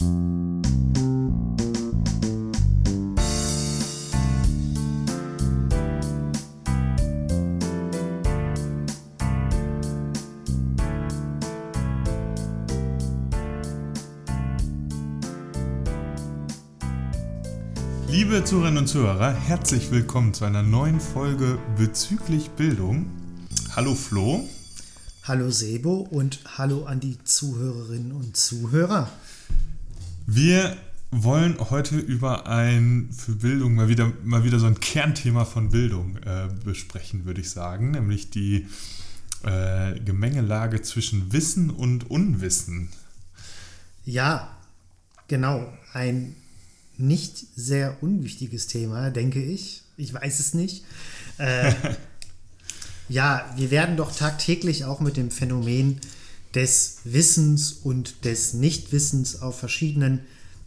Liebe Zuhörerinnen und Zuhörer, herzlich willkommen zu einer neuen Folge bezüglich Bildung. Hallo Flo. Hallo Sebo und hallo an die Zuhörerinnen und Zuhörer. Wir wollen heute über ein für Bildung mal wieder, mal wieder so ein Kernthema von Bildung äh, besprechen, würde ich sagen, nämlich die äh, Gemengelage zwischen Wissen und Unwissen. Ja, genau. Ein nicht sehr unwichtiges Thema, denke ich. Ich weiß es nicht. Äh, ja, wir werden doch tagtäglich auch mit dem Phänomen des Wissens und des Nichtwissens auf verschiedenen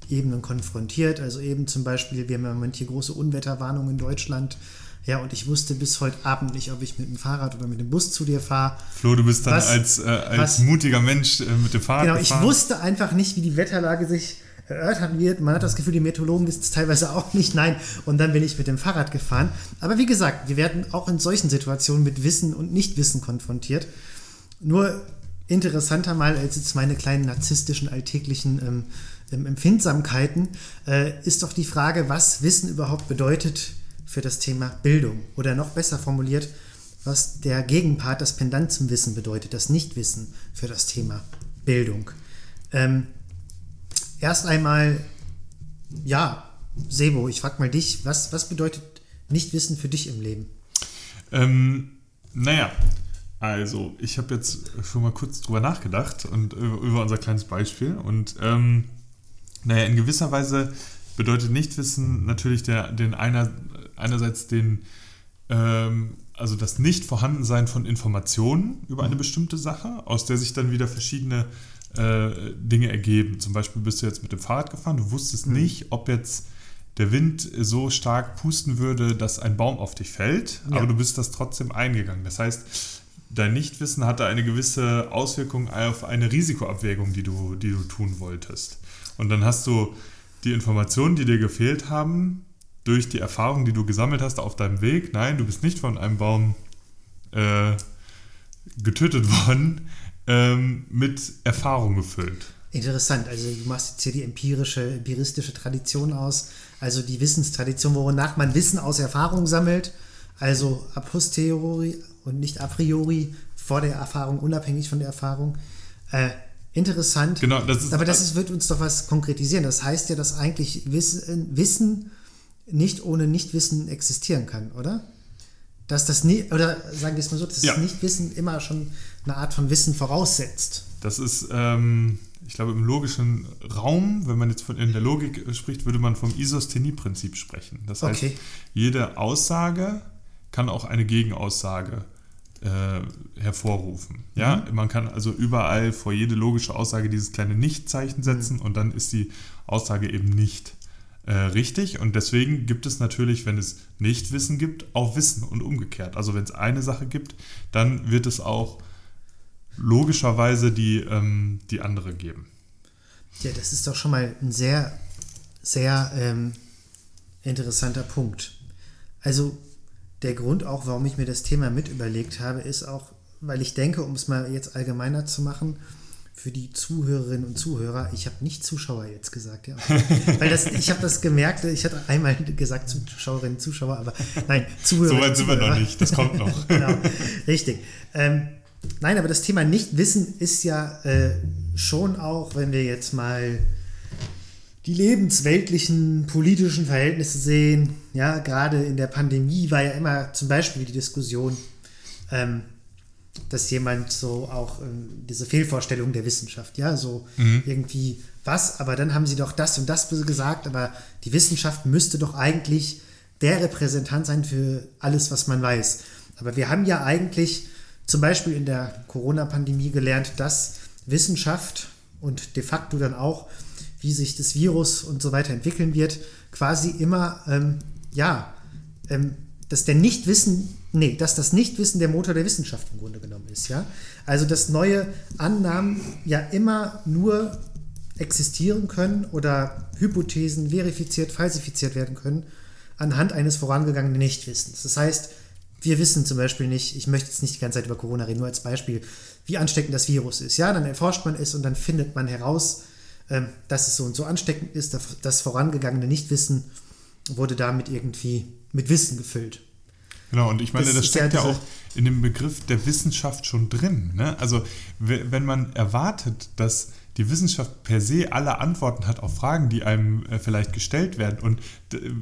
Ebenen konfrontiert. Also eben zum Beispiel, wir haben im Moment hier große Unwetterwarnung in Deutschland. Ja, und ich wusste bis heute Abend nicht, ob ich mit dem Fahrrad oder mit dem Bus zu dir fahre. Flo, du bist dann was, als, äh, als was, mutiger Mensch äh, mit dem Fahrrad Genau, gefahren. ich wusste einfach nicht, wie die Wetterlage sich erörtert wird. Man hat das Gefühl, die Meteorologen wissen es teilweise auch nicht. Nein, und dann bin ich mit dem Fahrrad gefahren. Aber wie gesagt, wir werden auch in solchen Situationen mit Wissen und Nichtwissen konfrontiert. Nur interessanter mal als jetzt meine kleinen narzisstischen alltäglichen ähm, ähm, Empfindsamkeiten äh, ist doch die Frage, was Wissen überhaupt bedeutet für das Thema Bildung. Oder noch besser formuliert, was der Gegenpart, das Pendant zum Wissen bedeutet, das Nichtwissen für das Thema Bildung. Ähm, erst einmal, ja, Sebo, ich frage mal dich, was, was bedeutet Nichtwissen für dich im Leben? Ähm, naja, also ich habe jetzt schon mal kurz drüber nachgedacht und über unser kleines Beispiel und ähm, naja, in gewisser Weise bedeutet Nichtwissen natürlich der, den einer, einerseits den, ähm, also das Nichtvorhandensein von Informationen über eine mhm. bestimmte Sache, aus der sich dann wieder verschiedene äh, Dinge ergeben. Zum Beispiel bist du jetzt mit dem Fahrrad gefahren, du wusstest mhm. nicht, ob jetzt der Wind so stark pusten würde, dass ein Baum auf dich fällt, ja. aber du bist das trotzdem eingegangen. Das heißt, dein Nichtwissen hatte eine gewisse Auswirkung auf eine Risikoabwägung, die du, die du tun wolltest. Und dann hast du die Informationen, die dir gefehlt haben, durch die Erfahrung, die du gesammelt hast auf deinem Weg. Nein, du bist nicht von einem Baum äh, getötet worden, ähm, mit Erfahrung gefüllt. Interessant, also du machst jetzt hier die empirische, empiristische Tradition aus, also die Wissenstradition, wonach man Wissen aus Erfahrung sammelt, also a posteriori und nicht a priori, vor der Erfahrung, unabhängig von der Erfahrung. Äh, interessant. Genau, das ist, aber das ist, wird uns doch was konkretisieren. Das heißt ja, dass eigentlich Wissen, Wissen nicht ohne Nichtwissen existieren kann, oder? dass das nie, oder sagen wir es mal so, dass ja. das Nichtwissen immer schon eine Art von Wissen voraussetzt. Das ist, ähm, ich glaube, im logischen Raum, wenn man jetzt von, in der Logik spricht, würde man vom Isosthenie-Prinzip sprechen. Das heißt, okay. jede Aussage kann auch eine Gegenaussage äh, hervorrufen. Ja, mhm. man kann also überall vor jede logische Aussage dieses kleine Nicht-Zeichen setzen mhm. und dann ist die Aussage eben nicht äh, richtig. Und deswegen gibt es natürlich, wenn es Nichtwissen gibt, auch Wissen und umgekehrt. Also wenn es eine Sache gibt, dann wird es auch logischerweise die, ähm, die andere geben. Ja, das ist doch schon mal ein sehr, sehr ähm, interessanter Punkt. Also der Grund auch, warum ich mir das Thema mit überlegt habe, ist auch, weil ich denke, um es mal jetzt allgemeiner zu machen, für die Zuhörerinnen und Zuhörer, ich habe nicht Zuschauer jetzt gesagt, ja. Weil das, ich habe das gemerkt, ich hatte einmal gesagt Zuschauerinnen und Zuschauer, aber nein, Zuhörer. So weit sind wir noch nicht, das kommt noch. genau, richtig. Ähm, nein, aber das Thema Nichtwissen ist ja äh, schon auch, wenn wir jetzt mal die lebensweltlichen politischen Verhältnisse sehen, ja, gerade in der Pandemie war ja immer zum Beispiel die Diskussion, ähm, dass jemand so auch ähm, diese Fehlvorstellung der Wissenschaft, ja, so mhm. irgendwie was, aber dann haben sie doch das und das gesagt, aber die Wissenschaft müsste doch eigentlich der Repräsentant sein für alles, was man weiß. Aber wir haben ja eigentlich zum Beispiel in der Corona-Pandemie gelernt, dass Wissenschaft und de facto dann auch, wie sich das Virus und so weiter entwickeln wird, quasi immer, ähm, ja, ähm, dass der Nichtwissen Nee, dass das Nichtwissen der Motor der Wissenschaft im Grunde genommen ist, ja. Also dass neue Annahmen ja immer nur existieren können oder Hypothesen verifiziert, falsifiziert werden können anhand eines vorangegangenen Nichtwissens. Das heißt, wir wissen zum Beispiel nicht, ich möchte jetzt nicht die ganze Zeit über Corona reden, nur als Beispiel, wie ansteckend das Virus ist. Ja, dann erforscht man es und dann findet man heraus, dass es so und so ansteckend ist. Das vorangegangene Nichtwissen wurde damit irgendwie mit Wissen gefüllt. Genau, und ich meine, das, das steckt ja, ja auch in dem Begriff der Wissenschaft schon drin. Ne? Also, wenn man erwartet, dass die Wissenschaft per se alle Antworten hat auf Fragen, die einem äh, vielleicht gestellt werden und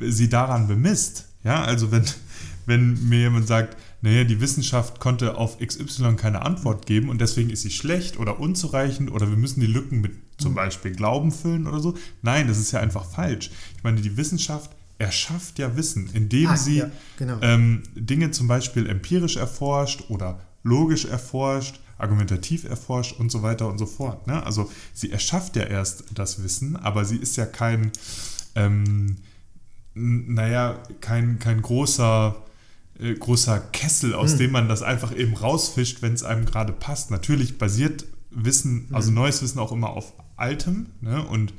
sie daran bemisst, ja, also wenn, wenn mir jemand sagt, naja, die Wissenschaft konnte auf XY keine Antwort geben und deswegen ist sie schlecht oder unzureichend oder wir müssen die Lücken mit zum mhm. Beispiel Glauben füllen oder so. Nein, das ist ja einfach falsch. Ich meine, die Wissenschaft erschafft ja Wissen, indem ah, sie ja, genau. ähm, Dinge zum Beispiel empirisch erforscht oder logisch erforscht, argumentativ erforscht und so weiter und so fort. Ne? Also sie erschafft ja erst das Wissen, aber sie ist ja kein, ähm, naja, kein, kein großer äh, großer Kessel, aus mhm. dem man das einfach eben rausfischt, wenn es einem gerade passt. Natürlich basiert Wissen, also mhm. neues Wissen auch immer auf altem. Ne? Und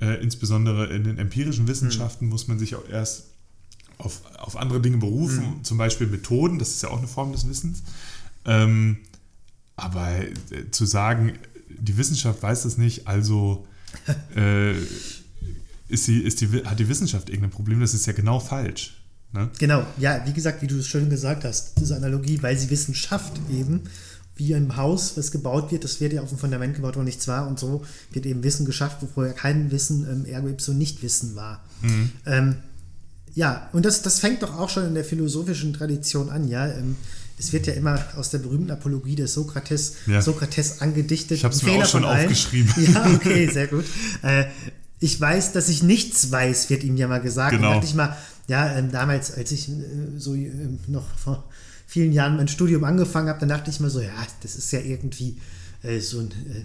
äh, insbesondere in den empirischen Wissenschaften mhm. muss man sich auch erst auf, auf andere Dinge berufen, mhm. zum Beispiel Methoden, das ist ja auch eine Form des Wissens. Ähm, aber äh, zu sagen, die Wissenschaft weiß das nicht, also äh, ist sie, ist die, hat die Wissenschaft irgendein Problem, das ist ja genau falsch. Ne? Genau, ja, wie gesagt, wie du es schön gesagt hast, diese Analogie, weil sie Wissen schafft eben, wie ein Haus, was gebaut wird, das wird ja auf dem Fundament gebaut, wo nichts war und so wird eben Wissen geschafft, wo vorher kein Wissen, ähm, ergo ipso nicht Wissen war. Mhm. Ähm, ja, und das, das fängt doch auch schon in der philosophischen Tradition an, ja. Ähm, es wird ja immer aus der berühmten Apologie des Sokrates, ja. Sokrates angedichtet. Ich habe es mir auch schon aufgeschrieben. Ja, okay, sehr gut. Äh, ich weiß, dass ich nichts weiß, wird ihm ja mal gesagt. Genau. Und dachte ich mal, ja, ähm, damals, als ich äh, so äh, noch vor vielen Jahren mein Studium angefangen habe, dann dachte ich mir so, ja, das ist ja irgendwie äh, so ein, äh,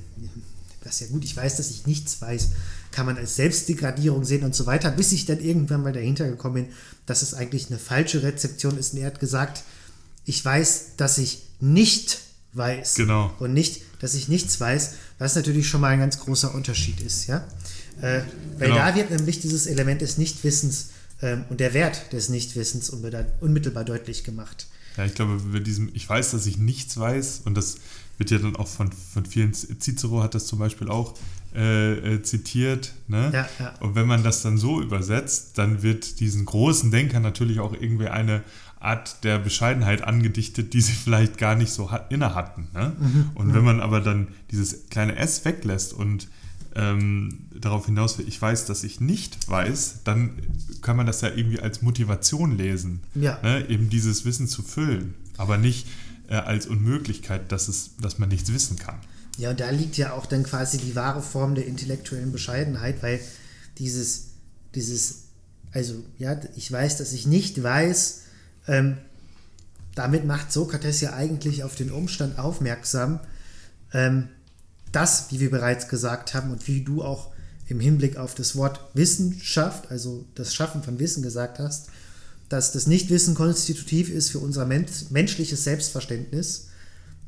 das ist ja gut, ich weiß, dass ich nichts weiß, kann man als Selbstdegradierung sehen und so weiter, bis ich dann irgendwann mal dahinter gekommen bin, dass es eigentlich eine falsche Rezeption ist. Und er hat gesagt, ich weiß, dass ich nicht weiß. Genau. Und nicht, dass ich nichts weiß, was natürlich schon mal ein ganz großer Unterschied ist, ja. Äh, weil genau. da wird nämlich dieses Element des Nichtwissens ähm, und der Wert des Nichtwissens unmittelbar deutlich gemacht. Ja, ich glaube, bei diesem, ich weiß, dass ich nichts weiß, und das wird ja dann auch von, von vielen, Cicero hat das zum Beispiel auch äh, äh, zitiert. Ne? Ja, ja. Und wenn man das dann so übersetzt, dann wird diesen großen Denker natürlich auch irgendwie eine Art der Bescheidenheit angedichtet, die sie vielleicht gar nicht so hat, inne hatten. Ne? Mhm, und mhm. wenn man aber dann dieses kleine S weglässt und ähm, darauf hinaus will, ich weiß, dass ich nicht weiß, dann kann man das ja irgendwie als Motivation lesen, ja. ne? eben dieses Wissen zu füllen, aber nicht äh, als Unmöglichkeit, dass, es, dass man nichts wissen kann. Ja, und da liegt ja auch dann quasi die wahre Form der intellektuellen Bescheidenheit, weil dieses, dieses, also ja, ich weiß, dass ich nicht weiß, ähm, damit macht Sokrates ja eigentlich auf den Umstand aufmerksam, ähm, das, wie wir bereits gesagt haben und wie du auch im Hinblick auf das Wort Wissenschaft, also das Schaffen von Wissen gesagt hast, dass das Nichtwissen konstitutiv ist für unser menschliches Selbstverständnis,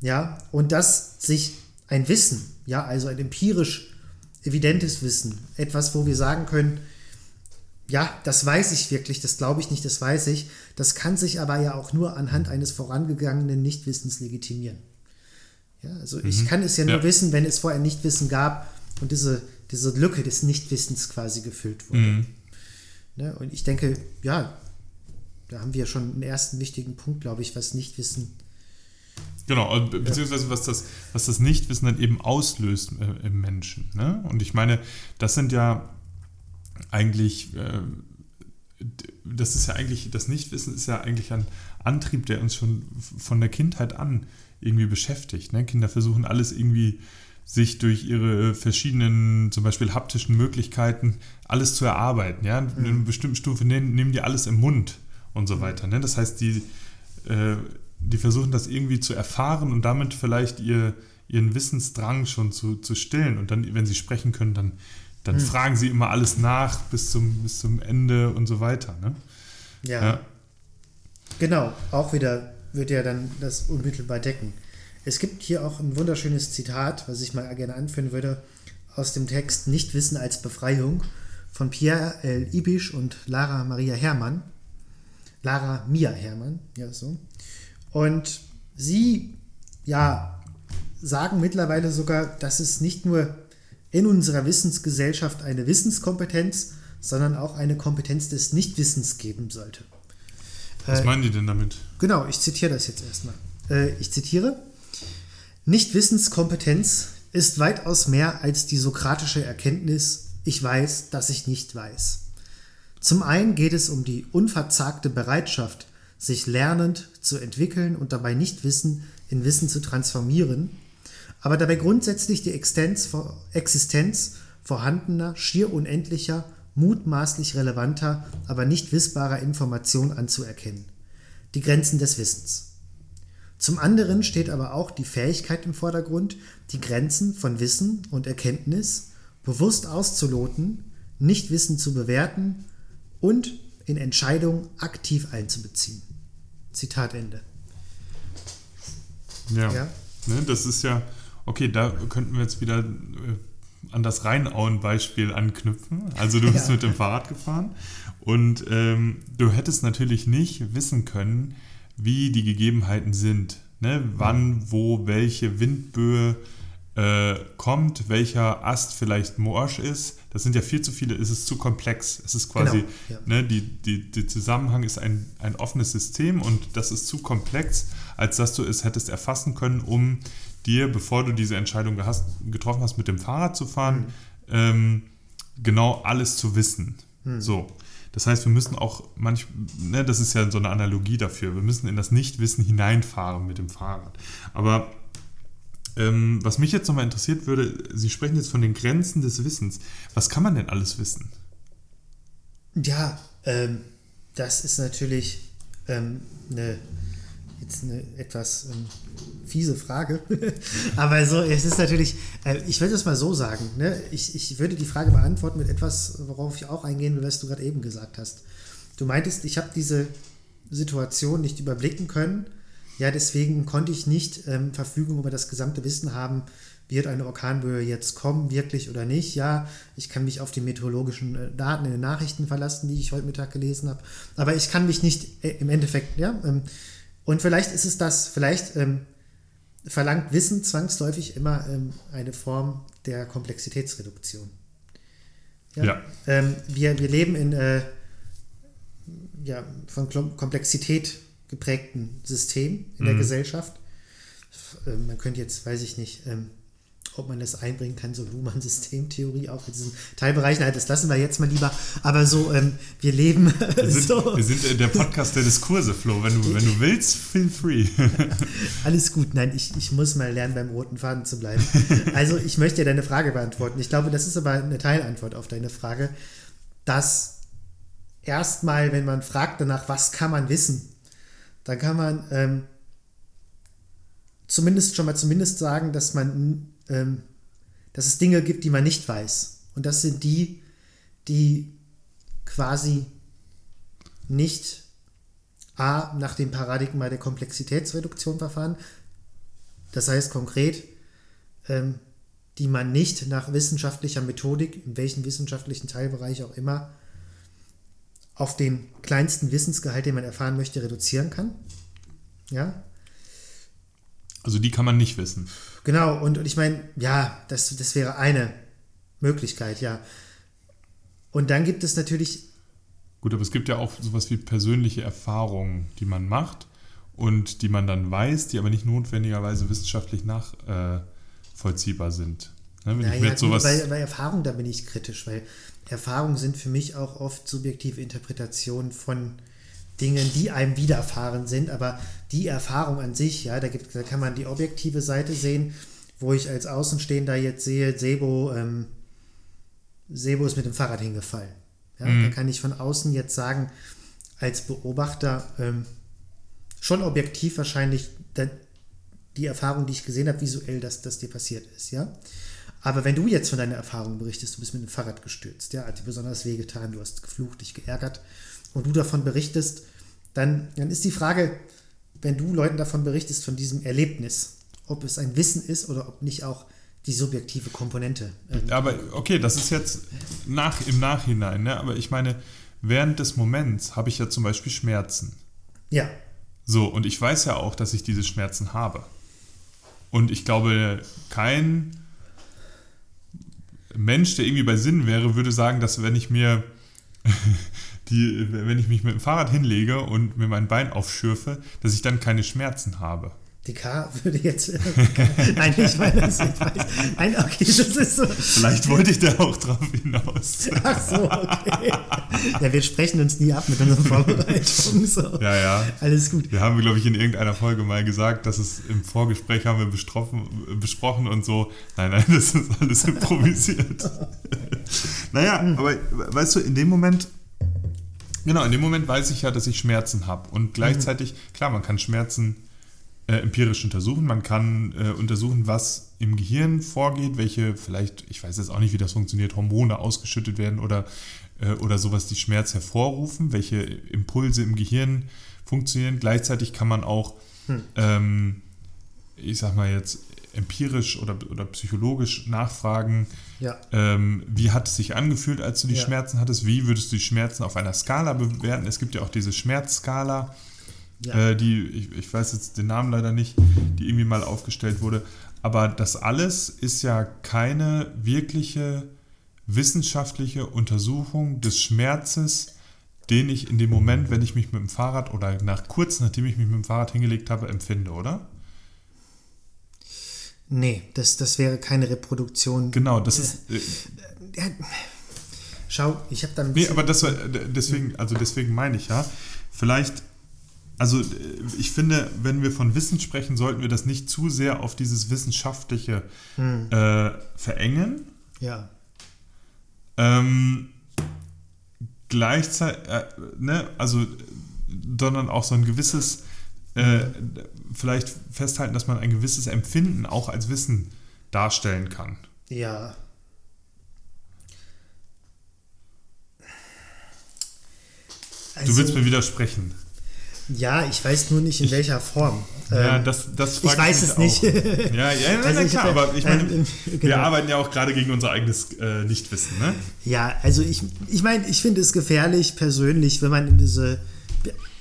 ja, und dass sich ein Wissen, ja, also ein empirisch evidentes Wissen, etwas, wo wir sagen können, ja, das weiß ich wirklich, das glaube ich nicht, das weiß ich, das kann sich aber ja auch nur anhand eines vorangegangenen Nichtwissens legitimieren. Ja, also mhm. ich kann es ja nur ja. wissen, wenn es vorher Nichtwissen gab und diese, diese Lücke des Nichtwissens quasi gefüllt wurde. Mhm. Ne, und ich denke, ja, da haben wir schon einen ersten wichtigen Punkt, glaube ich, was Nichtwissen. Genau, beziehungsweise was das, was das Nichtwissen dann eben auslöst äh, im Menschen. Ne? Und ich meine, das sind ja eigentlich, äh, das ist ja eigentlich, das Nichtwissen ist ja eigentlich ein Antrieb, der uns schon von der Kindheit an irgendwie beschäftigt. Ne? Kinder versuchen alles irgendwie sich durch ihre verschiedenen, zum Beispiel haptischen Möglichkeiten, alles zu erarbeiten. Ja? In einer mhm. bestimmten Stufe nehmen, nehmen die alles im Mund und so weiter. Ne? Das heißt, die, äh, die versuchen das irgendwie zu erfahren und damit vielleicht ihr, ihren Wissensdrang schon zu, zu stillen. Und dann, wenn sie sprechen können, dann, dann mhm. fragen sie immer alles nach bis zum, bis zum Ende und so weiter. Ne? Ja. ja. Genau, auch wieder wird ja dann das unmittelbar decken. Es gibt hier auch ein wunderschönes Zitat, was ich mal gerne anführen würde, aus dem Text Nichtwissen als Befreiung von Pierre L. Ibisch und Lara Maria Herrmann. Lara Mia Herrmann, ja so. Und sie, ja, sagen mittlerweile sogar, dass es nicht nur in unserer Wissensgesellschaft eine Wissenskompetenz, sondern auch eine Kompetenz des Nichtwissens geben sollte. Was äh, meinen die denn damit? Genau, ich zitiere das jetzt erstmal. Äh, ich zitiere: Nichtwissenskompetenz ist weitaus mehr als die sokratische Erkenntnis, ich weiß, dass ich nicht weiß. Zum einen geht es um die unverzagte Bereitschaft, sich lernend zu entwickeln und dabei Nichtwissen in Wissen zu transformieren, aber dabei grundsätzlich die Existenz, Existenz vorhandener, schier unendlicher, mutmaßlich relevanter, aber nicht wissbarer Information anzuerkennen. Die Grenzen des Wissens. Zum anderen steht aber auch die Fähigkeit im Vordergrund, die Grenzen von Wissen und Erkenntnis bewusst auszuloten, Nichtwissen zu bewerten und in Entscheidungen aktiv einzubeziehen. Zitat Ende. Ja, ja? Ne, das ist ja, okay, da könnten wir jetzt wieder äh, an das Rheinauen-Beispiel anknüpfen. Also du bist ja. mit dem Fahrrad gefahren und ähm, du hättest natürlich nicht wissen können, wie die Gegebenheiten sind. Ne? Wann, wo, welche Windböe äh, kommt, welcher Ast vielleicht morsch ist. Das sind ja viel zu viele, es ist zu komplex. Es ist quasi, genau, ja. ne, die, die, der Zusammenhang ist ein, ein offenes System und das ist zu komplex, als dass du es hättest erfassen können, um dir, bevor du diese Entscheidung getroffen hast, mit dem Fahrrad zu fahren, mhm. ähm, genau alles zu wissen. Mhm. So. Das heißt, wir müssen auch manch, ne, das ist ja so eine Analogie dafür, wir müssen in das Nichtwissen hineinfahren mit dem Fahrrad. Aber ähm, was mich jetzt nochmal interessiert würde, Sie sprechen jetzt von den Grenzen des Wissens. Was kann man denn alles wissen? Ja, ähm, das ist natürlich ähm, eine jetzt eine etwas ähm, fiese Frage. Aber so, es ist natürlich, äh, ich würde es mal so sagen, ne? ich, ich würde die Frage beantworten mit etwas, worauf ich auch eingehen will, was du gerade eben gesagt hast. Du meintest, ich habe diese Situation nicht überblicken können. Ja, deswegen konnte ich nicht ähm, Verfügung über das gesamte Wissen haben, wird eine Orkanböe jetzt kommen, wirklich oder nicht. Ja, ich kann mich auf die meteorologischen äh, Daten in den Nachrichten verlassen, die ich heute Mittag gelesen habe. Aber ich kann mich nicht äh, im Endeffekt, ja, ähm, und vielleicht ist es das, vielleicht ähm, verlangt Wissen zwangsläufig immer ähm, eine Form der Komplexitätsreduktion. Ja. ja. Ähm, wir, wir leben in äh, ja, von Komplexität geprägten System in mhm. der Gesellschaft. Ähm, man könnte jetzt, weiß ich nicht, ähm, ob man das einbringen kann, so Luhmann-Systemtheorie auch in diesem Teilbereich. Nein, das lassen wir jetzt mal lieber. Aber so, ähm, wir leben. Wir sind, so. wir sind der Podcast der Diskurse, Flo. Wenn du, wenn du willst, feel free. Alles gut. Nein, ich, ich muss mal lernen, beim roten Faden zu bleiben. Also, ich möchte dir deine Frage beantworten. Ich glaube, das ist aber eine Teilantwort auf deine Frage, dass erstmal, wenn man fragt danach, was kann man wissen, dann kann man ähm, zumindest schon mal zumindest sagen, dass man ähm, dass es Dinge gibt, die man nicht weiß. Und das sind die, die quasi nicht A, nach dem Paradigma der Komplexitätsreduktion verfahren, das heißt konkret, ähm, die man nicht nach wissenschaftlicher Methodik, in welchem wissenschaftlichen Teilbereich auch immer, auf den kleinsten Wissensgehalt, den man erfahren möchte, reduzieren kann. Ja, also die kann man nicht wissen. Genau, und, und ich meine, ja, das, das wäre eine Möglichkeit, ja. Und dann gibt es natürlich. Gut, aber es gibt ja auch sowas wie persönliche Erfahrungen, die man macht und die man dann weiß, die aber nicht notwendigerweise wissenschaftlich nachvollziehbar äh, sind. Ne, wenn naja, sowas bei, bei Erfahrungen, da bin ich kritisch, weil Erfahrungen sind für mich auch oft subjektive Interpretationen von Dingen, die einem widerfahren sind, aber die Erfahrung an sich, ja, da, gibt, da kann man die objektive Seite sehen, wo ich als Außenstehender jetzt sehe, Sebo, ähm, Sebo ist mit dem Fahrrad hingefallen. Ja, mhm. Da kann ich von außen jetzt sagen, als Beobachter ähm, schon objektiv wahrscheinlich die Erfahrung, die ich gesehen habe, visuell, dass das dir passiert ist, ja. Aber wenn du jetzt von deiner Erfahrung berichtest, du bist mit dem Fahrrad gestürzt, ja, hat dir besonders wehgetan, du hast geflucht, dich geärgert, und du davon berichtest, dann, dann ist die Frage, wenn du Leuten davon berichtest, von diesem Erlebnis, ob es ein Wissen ist oder ob nicht auch die subjektive Komponente. Ähm, Aber okay, das ist jetzt nach, im Nachhinein, ne? aber ich meine, während des Moments habe ich ja zum Beispiel Schmerzen. ja, So, und ich weiß ja auch, dass ich diese Schmerzen habe. Und ich glaube, kein Mensch, der irgendwie bei Sinn wäre, würde sagen, dass wenn ich mir die, wenn ich mich mit dem Fahrrad hinlege und mir mein Bein aufschürfe, dass ich dann keine Schmerzen habe. DK würde jetzt. Nein, ich meine das nicht. Nein, okay, das ist so. Vielleicht wollte ich da auch drauf hinaus. Ach so, okay. Ja, wir sprechen uns nie ab mit unseren Vorbereitungen. So. Ja, ja. Alles gut. Wir haben, glaube ich, in irgendeiner Folge mal gesagt, dass es im Vorgespräch haben wir besprochen und so. Nein, nein, das ist alles improvisiert. naja, aber weißt du, in dem Moment, genau, in dem Moment weiß ich ja, dass ich Schmerzen habe. Und gleichzeitig, klar, man kann Schmerzen äh, empirisch untersuchen. Man kann äh, untersuchen, was im Gehirn vorgeht, welche vielleicht, ich weiß jetzt auch nicht, wie das funktioniert, Hormone ausgeschüttet werden oder, äh, oder sowas, die Schmerz hervorrufen, welche Impulse im Gehirn funktionieren. Gleichzeitig kann man auch, ähm, ich sag mal jetzt, empirisch oder, oder psychologisch nachfragen, Ja. ähm, wie hat es sich angefühlt, als du die Ja. Schmerzen hattest? Wie würdest du die Schmerzen auf einer Skala bewerten? Es gibt ja auch diese Schmerzskala, Ja. äh, die, ich, ich weiß jetzt den Namen leider nicht, die irgendwie mal aufgestellt wurde. Aber das alles ist ja keine wirkliche wissenschaftliche Untersuchung des Schmerzes, den ich in dem Moment, wenn ich mich mit dem Fahrrad oder nach kurz nachdem ich mich mit dem Fahrrad hingelegt habe, empfinde, oder? Nee, das, das wäre keine Reproduktion. Genau, das ist. Äh, Ja, Schau, ich habe dann. ein Nee, bisschen- aber das war, deswegen, also deswegen meine ich ja, vielleicht, also äh, ich finde, wenn wir von Wissen sprechen, sollten wir das nicht zu sehr auf dieses Wissenschaftliche Hm, äh, verengen. ja. Ähm, gleichzeitig, äh, ne, also, äh, sondern auch so ein gewisses, äh, vielleicht festhalten, dass man ein gewisses Empfinden auch als Wissen darstellen kann. Ja. Du Also, willst mir widersprechen. Ja, ich weiß nur nicht in welcher Form. ja, Ähm, das, das ich weiß es nicht. auch. Ja, ja, ja, Also ich klar, aber ich meine, ähm, wir genau. arbeiten ja auch gerade gegen unser eigenes äh, Nichtwissen, ne? Ja, also ich, ich meine, ich finde es gefährlich persönlich, wenn man in diese,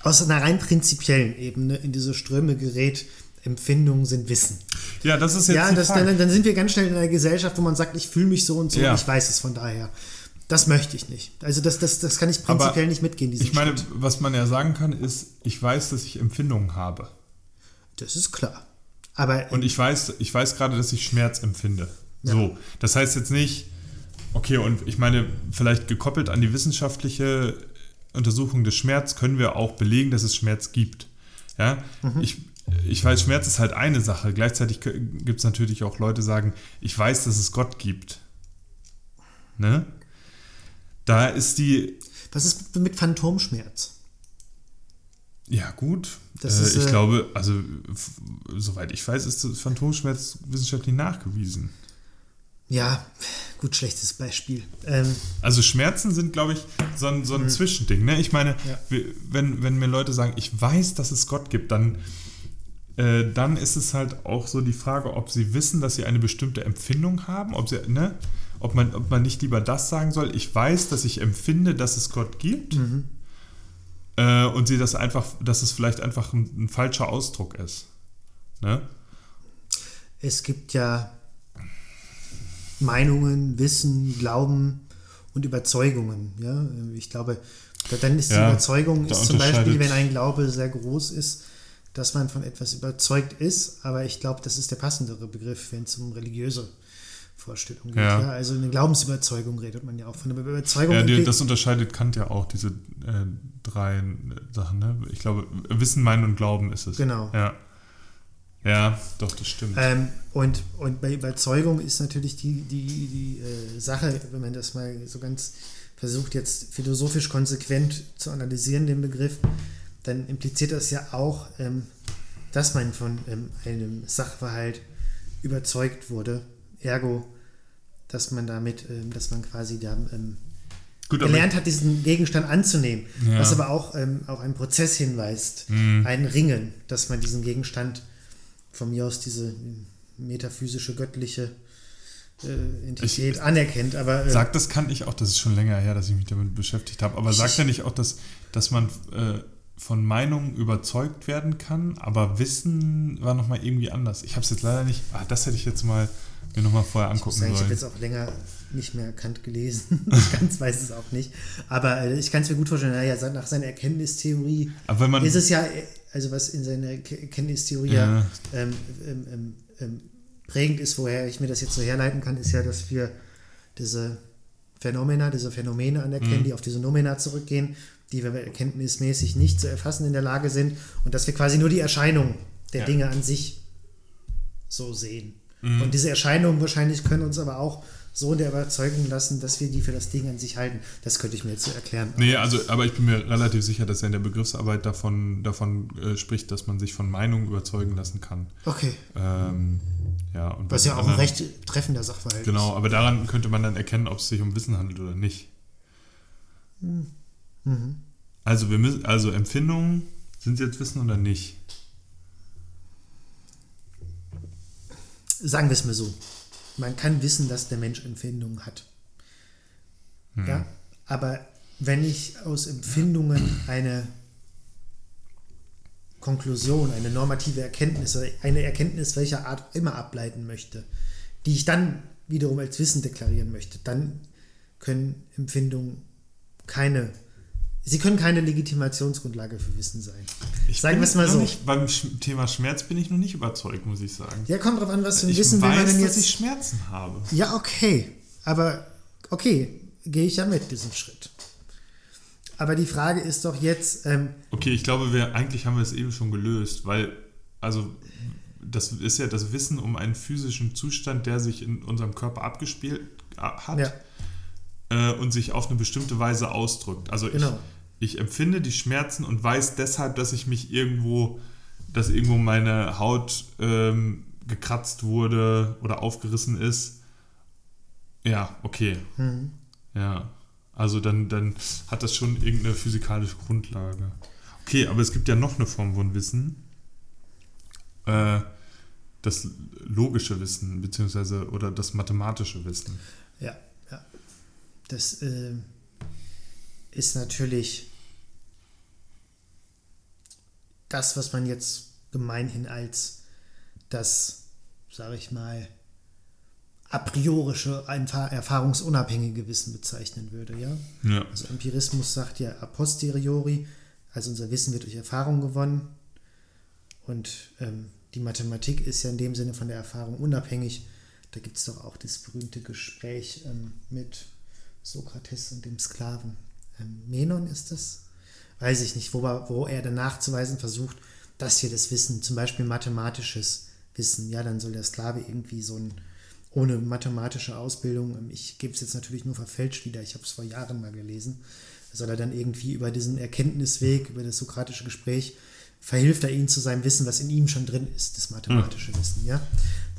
aus einer rein prinzipiellen Ebene, in diese Ströme gerät, Empfindungen sind Wissen. Ja, das ist jetzt Ja, das, dann, dann sind wir ganz schnell in einer Gesellschaft, wo man sagt, ich fühle mich so und so, Ja. und ich weiß es von daher. Das möchte ich nicht. Also das, das, das kann ich prinzipiell Aber nicht mitgehen, Ich meine, Schritt. was man ja sagen kann, ist, ich weiß, dass ich Empfindungen habe. Das ist klar. Aber Und ich weiß, ich weiß gerade, dass ich Schmerz empfinde. Ja. So, das heißt jetzt nicht, okay, und ich meine, vielleicht gekoppelt an die wissenschaftliche Untersuchung des Schmerz können wir auch belegen, dass es Schmerz gibt. Ja, Mhm. ich, ich weiß, Schmerz ist halt eine Sache. Gleichzeitig gibt es natürlich auch Leute, die sagen, ich weiß, dass es Gott gibt. Ne? Da ist die, was ist mit Phantomschmerz? ja gut, äh, ist, ich äh, glaube, also soweit ich weiß, ist Phantomschmerz wissenschaftlich nachgewiesen. Ja, gut, schlechtes Beispiel. Ähm, Also Schmerzen sind, glaube ich, so ein, so ein Zwischending. Ne? Ich meine, Ja. wenn, wenn mir Leute sagen, ich weiß, dass es Gott gibt, dann, äh, dann ist es halt auch so die Frage, ob sie wissen, dass sie eine bestimmte Empfindung haben, ob, sie, ne? ob, man, ob man nicht lieber das sagen soll, ich weiß, dass ich empfinde, dass es Gott gibt. Äh, und sie das einfach, dass es vielleicht einfach ein, ein falscher Ausdruck ist. Ne? es gibt ja Meinungen, Wissen, Glauben und Überzeugungen. Ja? Ich glaube, da- dann ist die Ja, Überzeugung ist zum Beispiel, wenn ein Glaube sehr groß ist, dass man von etwas überzeugt ist, aber ich glaube, das ist der passendere Begriff, wenn es um religiöse Vorstellungen geht. Ja. Ja. Also eine Glaubensüberzeugung redet man ja auch von einer Überzeugung. Ja, die, das unterscheidet Kant ja auch, diese äh, drei Sachen. Ne? Ich glaube, Wissen, Meinen und Glauben ist es. Genau. Ja, ja doch, das stimmt. Ähm, und, und bei Überzeugung ist natürlich die, die, die äh, Sache, wenn man das mal so ganz versucht, jetzt philosophisch konsequent zu analysieren, den Begriff, dann impliziert das ja auch, ähm, dass man von ähm, einem Sachverhalt überzeugt wurde. Ergo, dass man damit, ähm, dass man quasi da ähm, Gut, gelernt hat, diesen Gegenstand anzunehmen. Ja. Was aber auch ähm, auf einen Prozess hinweist, Mhm. ein Ringen, dass man diesen Gegenstand von mir aus diese metaphysische, göttliche äh, Entität ich, anerkennt. Aber, äh, sagt, das kann ich auch, das ist schon länger her, dass ich mich damit beschäftigt habe, aber sagt er nicht auch, dass, dass man äh, von Meinungen überzeugt werden kann, aber Wissen war nochmal irgendwie anders. Ich habe es jetzt leider nicht, ah, das hätte ich jetzt mal mir nochmal vorher angucken ich sagen, sollen. Ich habe jetzt auch länger nicht mehr Kant gelesen. ich ganz weiß es auch nicht. Aber äh, ich kann es mir gut vorstellen, naja, nach seiner Erkenntnistheorie ist es ja, also was in seiner Erkenntnistheorie ja. ähm, ähm, ähm, ähm, prägend ist, woher ich mir das jetzt so herleiten kann, ist ja, dass wir diese Phänomena, diese Phänomene anerkennen, mhm. die auf diese Nomena zurückgehen, die wir erkenntnismäßig nicht zu erfassen in der Lage sind und dass wir quasi nur die Erscheinung der ja. Dinge an sich so sehen. Mhm. Und diese Erscheinungen wahrscheinlich können uns aber auch so in der Überzeugung lassen, dass wir die für das Ding an sich halten. Das könnte ich mir jetzt so erklären. Nee, also, aber ich bin mir relativ sicher, dass er in der Begriffsarbeit davon, davon äh, spricht, dass man sich von Meinungen überzeugen lassen kann. Okay. Ähm, ja, und Was ja auch anderen, ein recht treffender Sachverhalt Genau, ist. aber daran könnte man dann erkennen, ob es sich um Wissen handelt oder nicht. Mhm. mhm. Also, wir müssen, also Empfindungen, sind sie jetzt Wissen oder nicht? Sagen wir es mal so man kann wissen, dass der Mensch Empfindungen hat. Hm. Ja, aber wenn ich aus Empfindungen eine Konklusion, eine normative Erkenntnis, eine Erkenntnis welcher Art immer ableiten möchte, die ich dann wiederum als Wissen deklarieren möchte, dann können Empfindungen keine Sie können keine Legitimationsgrundlage für Wissen sein. Ich sagen wir es mal so. Nicht, beim Thema Schmerz bin ich noch nicht überzeugt, muss ich sagen. Ja, kommt drauf an, was für ein Wissen weiß, will man denn jetzt. dass ich Schmerzen habe. Ja, okay. Aber okay, gehe ich ja mit diesem Schritt. Aber die Frage ist doch jetzt. Ähm, okay, ich glaube, wir, eigentlich haben wir es eben schon gelöst, weil, also, das ist ja das Wissen um einen physischen Zustand, der sich in unserem Körper abgespielt hat. Ja. Äh, und sich auf eine bestimmte Weise ausdrückt. Also genau. Ich, empfinde die Schmerzen und weiß deshalb, dass ich mich irgendwo, dass irgendwo meine Haut ähm, gekratzt wurde oder aufgerissen ist. Ja, okay. Mhm. Ja. Also dann, dann hat das schon irgendeine physikalische Grundlage. Okay, aber es gibt ja noch eine Form von Wissen. Äh, das logische Wissen, beziehungsweise oder das mathematische Wissen. Ja, ja. Das äh, ist natürlich das, was man jetzt gemeinhin als das, sage ich mal, a priorische, erfahrungsunabhängige Wissen bezeichnen würde. Ja? ja? Also Empirismus sagt ja a posteriori, also unser Wissen wird durch Erfahrung gewonnen. Und ähm, die Mathematik ist ja in dem Sinne von der Erfahrung unabhängig. Da gibt es doch auch das berühmte Gespräch ähm, mit Sokrates und dem Sklaven Menon ist das, weiß ich nicht, wo, wo er dann nachzuweisen versucht, dass hier das Wissen, zum Beispiel mathematisches Wissen, ja, dann soll der Sklave irgendwie so ein, ohne mathematische Ausbildung, ähm, ich gebe es jetzt natürlich nur verfälscht wieder, ich habe es vor Jahren mal gelesen, soll er dann irgendwie über diesen Erkenntnisweg, über das sokratische Gespräch, verhilft er ihnen zu seinem Wissen, was in ihm schon drin ist, das mathematische mhm. Wissen, ja.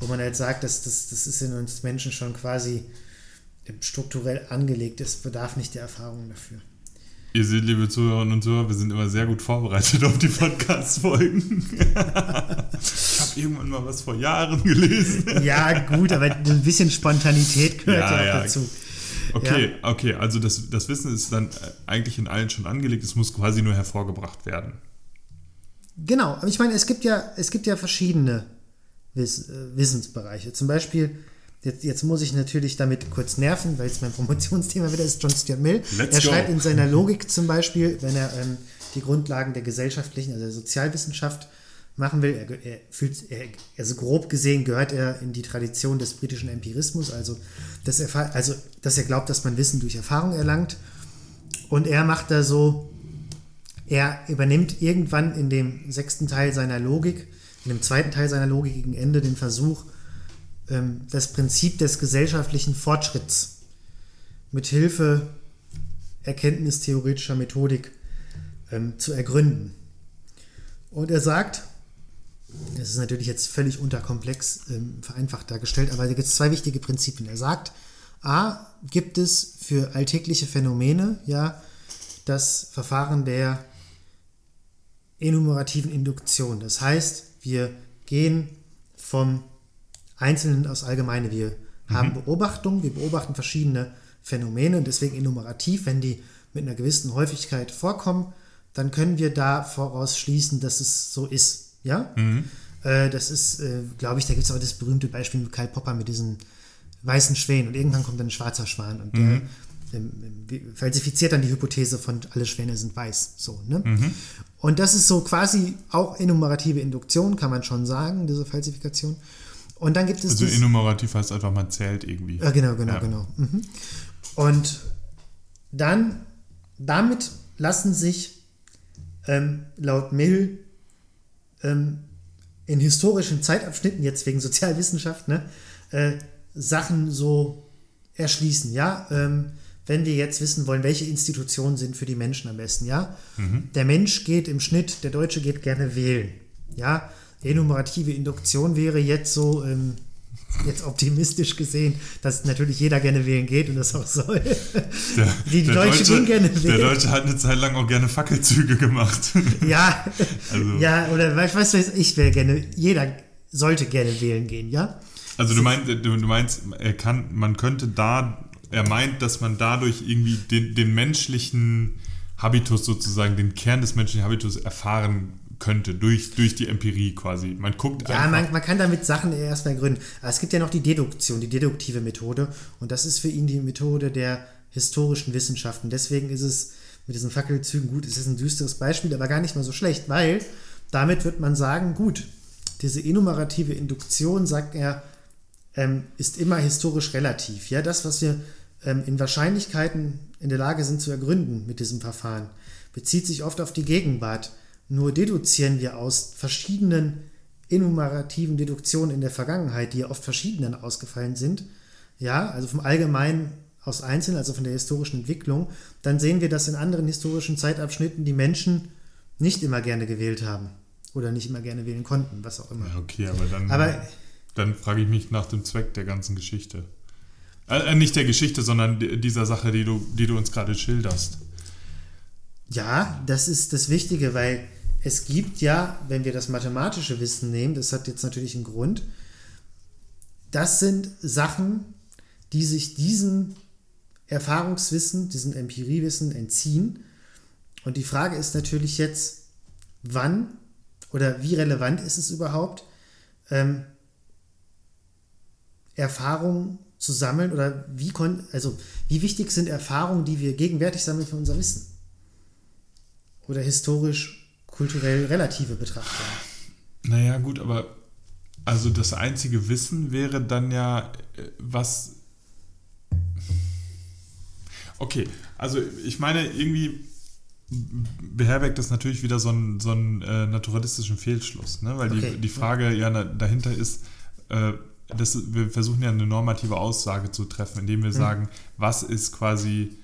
Wo man halt sagt, dass das, das ist in uns Menschen schon quasi strukturell angelegt ist, bedarf nicht der Erfahrung dafür. Ihr seht, liebe Zuhörerinnen und Zuhörer, wir sind immer sehr gut vorbereitet auf die Podcast-Folgen. ich habe irgendwann mal was vor Jahren gelesen. ja, gut, aber ein bisschen Spontanität gehört ja, ja auch ja. dazu. Okay, ja. okay, also das, das Wissen ist dann eigentlich in allen schon angelegt, es muss quasi nur hervorgebracht werden. Genau, aber ich meine, es gibt ja, es gibt ja verschiedene Wiss, äh, Wissensbereiche. Zum Beispiel Jetzt, jetzt muss ich natürlich damit kurz nerven, weil es mein Promotionsthema wieder ist, John Stuart Mill. Let's er schreibt in seiner Logik zum Beispiel, wenn er ähm, die Grundlagen der gesellschaftlichen, also der Sozialwissenschaft machen will, er, er fühlt, er, also grob gesehen gehört er in die Tradition des britischen Empirismus, also dass er, also dass er glaubt, dass man Wissen durch Erfahrung erlangt. Und er macht da so, er übernimmt irgendwann in dem sechsten Teil seiner Logik, in dem zweiten Teil seiner Logik gegen Ende den Versuch, das Prinzip des gesellschaftlichen Fortschritts mit Hilfe erkenntnistheoretischer Methodik ähm, zu ergründen. Und er sagt, das ist natürlich jetzt völlig unterkomplex ähm, vereinfacht dargestellt, aber da gibt es zwei wichtige Prinzipien. Er sagt, A, gibt es für alltägliche Phänomene ja das Verfahren der enumerativen Induktion. Das heißt, wir gehen vom Einzelnen aus Allgemeine. Wir haben Beobachtungen, wir beobachten verschiedene Phänomene und deswegen enumerativ, wenn die mit einer gewissen Häufigkeit vorkommen, dann können wir da voraus schließen, dass es so ist. Ja? Äh, das ist, äh, glaube ich, da gibt es auch das berühmte Beispiel mit Karl Popper mit diesen weißen Schwänen und irgendwann kommt dann ein schwarzer Schwan und der ähm, falsifiziert dann die Hypothese von alle Schwäne sind weiß. So, ne? Und das ist so quasi auch enumerative Induktion, kann man schon sagen, diese Falsifikation. Und dann gibt es Also enumerativ heißt einfach, man zählt irgendwie. ja, genau, genau, Ja. genau. Mhm. Und dann, damit lassen sich ähm, laut Mill ähm, in historischen Zeitabschnitten, jetzt wegen Sozialwissenschaft, ne, äh, Sachen so erschließen, ja. Ähm, wenn wir jetzt wissen wollen, welche Institutionen sind für die Menschen am besten, ja. Der Mensch geht im Schnitt, der Deutsche geht gerne wählen, ja. Enumerative Induktion wäre jetzt so, ähm, jetzt optimistisch gesehen, dass natürlich jeder gerne wählen geht und das auch soll. Der, Die der Deutsche Deutsche, gehen gerne Der wählen. Deutsche hat eine Zeit lang auch gerne Fackelzüge gemacht. Ja, Also- ja, oder weißt du, was, ich wäre gerne, jeder sollte gerne wählen gehen, ja? Also du meinst, du meinst, er kann, man könnte da, er meint, dass man dadurch irgendwie den, den menschlichen Habitus sozusagen, den Kern des menschlichen Habitus erfahren könnte, durch, durch die Empirie quasi. Man guckt Ja, einfach. man, man kann damit Sachen erstmal gründen. Aber es gibt ja noch die Deduktion, die deduktive Methode. Und das ist für ihn die Methode der historischen Wissenschaften. Deswegen ist es mit diesen Fackelzügen gut, es ist ein düsteres Beispiel, aber gar nicht mal so schlecht, weil damit wird man sagen, gut, diese enumerative Induktion, sagt er, ähm, ist immer historisch relativ. Ja, das, was wir ähm, in Wahrscheinlichkeiten in der Lage sind zu ergründen mit diesem Verfahren, bezieht sich oft auf die Gegenwart. Nur deduzieren wir aus verschiedenen enumerativen Deduktionen in der Vergangenheit, die ja oft verschieden dann ausgefallen sind, ja, also vom Allgemeinen aus Einzelnen, also von der historischen Entwicklung, dann sehen wir, dass in anderen historischen Zeitabschnitten die Menschen nicht immer gerne gewählt haben oder nicht immer gerne wählen konnten, was auch immer. Ja, okay, aber dann, Aber- dann frage ich mich nach dem Zweck der ganzen Geschichte. Äh, äh, nicht der Geschichte, sondern di- dieser Sache, die du, die du uns gerade schilderst. Ja, das ist das Wichtige, weil es gibt ja, wenn wir das mathematische Wissen nehmen, das hat jetzt natürlich einen Grund, das sind Sachen, die sich diesem Erfahrungswissen, diesem Empiriewissen entziehen. Und die Frage ist natürlich jetzt, wann oder wie relevant ist es überhaupt, ähm, Erfahrungen zu sammeln oder wie, also wie wichtig sind Erfahrungen, die wir gegenwärtig sammeln für unser Wissen? Oder historisch, kulturell relative Betrachtungen? Naja, gut, aber also das einzige Wissen wäre dann ja, äh, was. Okay, also ich meine, irgendwie beherbergt das natürlich wieder so einen, so einen äh, naturalistischen Fehlschluss, ne? weil Okay, die, die Frage ja dahinter ist, äh, das, wir versuchen ja eine normative Aussage zu treffen, indem wir sagen, was ist quasi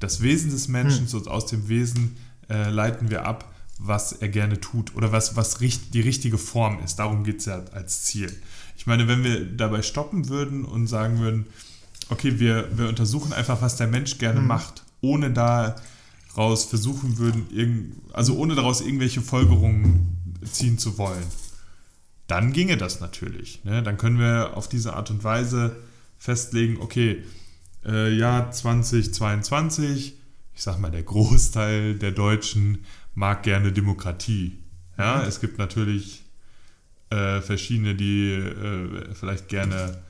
das Wesen des Menschen und aus dem Wesen äh, leiten wir ab, was er gerne tut oder was, was die richtige Form ist. Darum geht es ja als Ziel. Ich meine, wenn wir dabei stoppen würden und sagen würden, okay, wir, wir untersuchen einfach, was der Mensch gerne macht, ohne daraus versuchen würden, irgend, also ohne daraus irgendwelche Folgerungen ziehen zu wollen, dann ginge das natürlich. Ne? Dann können wir auf diese Art und Weise festlegen, okay, äh, Jahr 2022, ich sag mal, der Großteil der Deutschen mag gerne Demokratie. Ja, es gibt natürlich äh, verschiedene, die äh, vielleicht gerne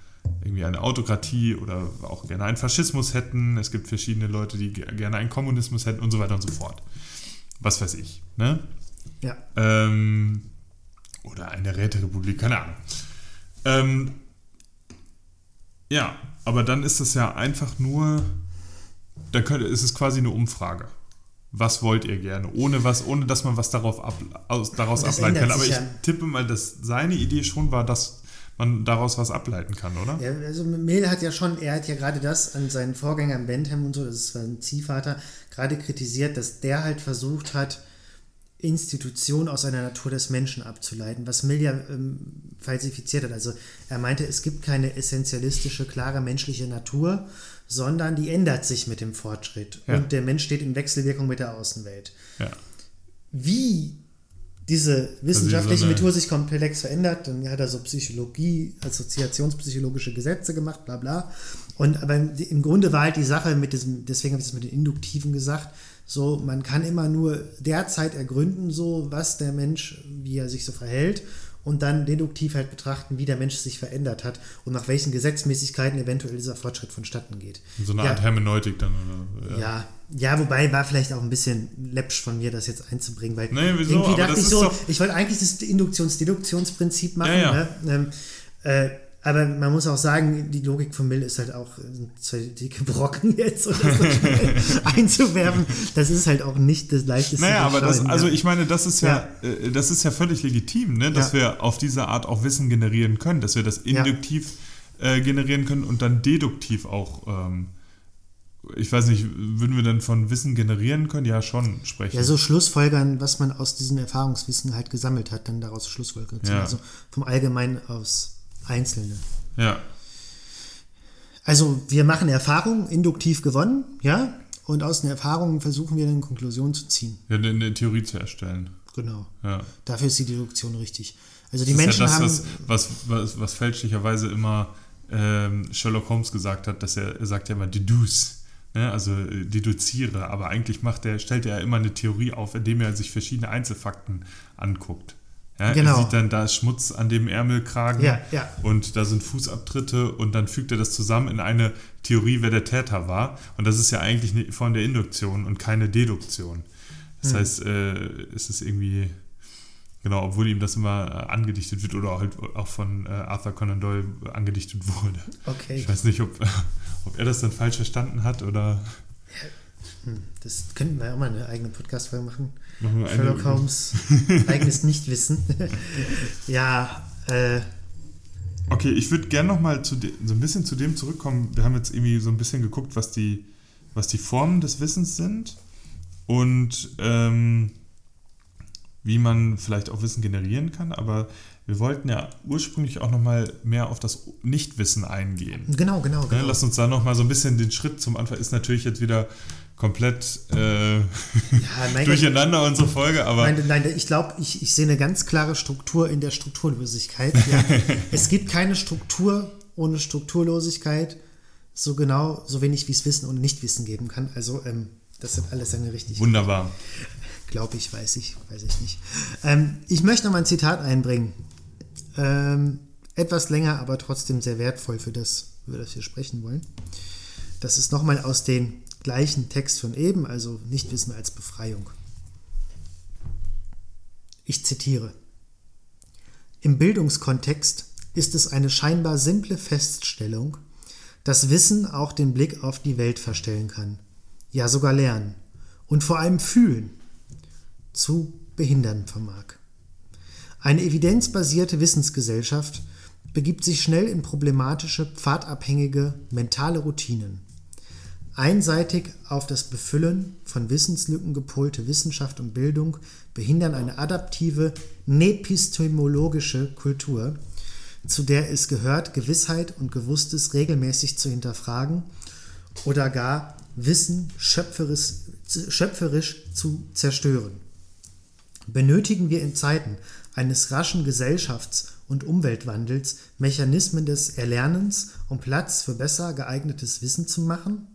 irgendwie eine Autokratie oder auch gerne einen Faschismus hätten. Es gibt verschiedene Leute, die ge- gerne einen Kommunismus hätten und so weiter und so fort. Was weiß ich. Ne? Ja. Ähm, oder eine Räterepublik, keine Ahnung. Ähm, ja, aber dann ist das ja einfach nur, da könnte, ist es quasi eine Umfrage. Was wollt ihr gerne? Ohne was, ohne dass man was darauf ab, aus, daraus ableiten kann. Aber ich ja. tippe mal, dass seine Idee schon war, dass man daraus was ableiten kann, oder? Ja, also Mehl hat ja schon, er hat ja gerade das an seinen Vorgängern Bentham und so, das ist sein Ziehvater, gerade kritisiert, dass der halt versucht hat, Institutionen aus einer Natur des Menschen abzuleiten, was Mill ja ähm, falsifiziert hat. Also er meinte, es gibt keine essentialistische, klare menschliche Natur, sondern die ändert sich mit dem Fortschritt. Ja. Und der Mensch steht in Wechselwirkung mit der Außenwelt. Ja. Wie diese wissenschaftliche Also Methode sich komplex verändert, dann hat er so Psychologie, assoziationspsychologische Gesetze gemacht, bla bla. Und aber im Grunde war halt die Sache mit diesem, deswegen habe ich das mit den Induktiven gesagt, so, man kann immer nur derzeit ergründen, so, was der Mensch, wie er sich so verhält, und dann deduktiv halt betrachten, wie der Mensch sich verändert hat und nach welchen Gesetzmäßigkeiten eventuell dieser Fortschritt vonstatten geht. So eine Ja. Art Hermeneutik dann. Oder? Ja, ja, wobei war vielleicht auch ein bisschen läppsch von mir, das jetzt einzubringen, weil Nee, wieso? irgendwie dachte ich so, ich wollte eigentlich das Induktions-Deduktionsprinzip machen. Ja, ja. Ne? Ähm, äh, aber man muss auch sagen, die Logik von Mill ist halt auch zwei dicke Brocken jetzt das so einzuwerfen. Das ist halt auch nicht das leichteste. Naja, aber das, also ja. ich meine, das ist ja, äh, das ist ja völlig legitim, ne? dass Ja. wir auf diese Art auch Wissen generieren können, dass wir das induktiv äh, generieren können und dann deduktiv auch. Ähm, ich weiß nicht, würden wir dann von Wissen generieren können? Ja, schon sprechen. Ja, so Schlussfolgern, was man aus diesem Erfahrungswissen halt gesammelt hat, dann daraus Schlussfolgern. Ja. Also vom Allgemeinen aufs Einzelne. ja. Also wir machen Erfahrungen, induktiv gewonnen, ja, und aus den Erfahrungen versuchen wir dann Konklusionen zu ziehen. ja, eine, Theorie zu erstellen. Genau. Ja. Dafür ist die Deduktion richtig. Also die Das Menschen ist ja haben. das, was, was, was, was fälschlicherweise immer ähm, Sherlock Holmes gesagt hat, dass er, er sagt ja immer deduce, ne? also äh, deduziere, aber eigentlich macht er, stellt er ja immer eine Theorie auf, indem er sich verschiedene Einzelfakten anguckt. Ja, Genau. Er sieht dann, da ist Schmutz an dem Ärmelkragen Ja, ja. und da sind Fußabtritte und dann fügt er das zusammen in eine Theorie, wer der Täter war. Und das ist ja eigentlich eine Form der Induktion und keine Deduktion. Das Hm. heißt, äh, es ist irgendwie, genau, obwohl ihm das immer äh, angedichtet wird oder halt auch von äh, Arthur Conan Doyle angedichtet wurde. Okay. Ich weiß nicht, ob, ob er das dann falsch verstanden hat oder. Hm, Das könnten wir auch mal eine eigene Podcast-Folge machen. Machen Sherlock Holmes, eigenes Nichtwissen. ja, äh, Okay, ich würde gerne noch mal zu de, so ein bisschen zu dem zurückkommen. Wir haben jetzt irgendwie so ein bisschen geguckt, was die, was die Formen des Wissens sind und ähm, wie man vielleicht auch Wissen generieren kann. Aber wir wollten ja ursprünglich auch noch mal mehr auf das Nichtwissen eingehen. genau, genau, Ne, genau. lass uns da noch mal so ein bisschen den Schritt zum Anfang. Ist natürlich jetzt wieder komplett äh, ja, mein, durcheinander unsere Folge, aber Nein, nein, ich glaube, ich, ich sehe eine ganz klare Struktur in der Strukturlosigkeit. Ja. es gibt keine Struktur ohne Strukturlosigkeit, so genau, so wenig wie es Wissen ohne Nichtwissen geben kann. Also, ähm, das hat alles seine Richtigkeit. wunderbar. Glaube ich, weiß ich, weiß ich nicht. Ähm, ich möchte noch mal ein Zitat einbringen. Ähm, etwas länger, aber trotzdem sehr wertvoll für das, über das wir sprechen wollen. Das ist nochmal aus dem gleichen Text von eben, also Nichtwissen als Befreiung. Ich zitiere. Im Bildungskontext ist es eine scheinbar simple Feststellung, dass Wissen auch den Blick auf die Welt verstellen kann, ja sogar lernen und vor allem fühlen zu behindern vermag. Eine evidenzbasierte Wissensgesellschaft begibt sich schnell in problematische, pfadabhängige mentale Routinen. Einseitig auf das Befüllen von Wissenslücken gepolte Wissenschaft und Bildung behindern eine adaptive, nepistemologische Kultur, zu der es gehört, Gewissheit und Gewusstes regelmäßig zu hinterfragen oder gar Wissen schöpferisch, schöpferisch zu zerstören. Benötigen wir in Zeiten eines raschen Gesellschafts- und Umweltwandels Mechanismen des Erlernens, um Platz für besser geeignetes Wissen zu machen?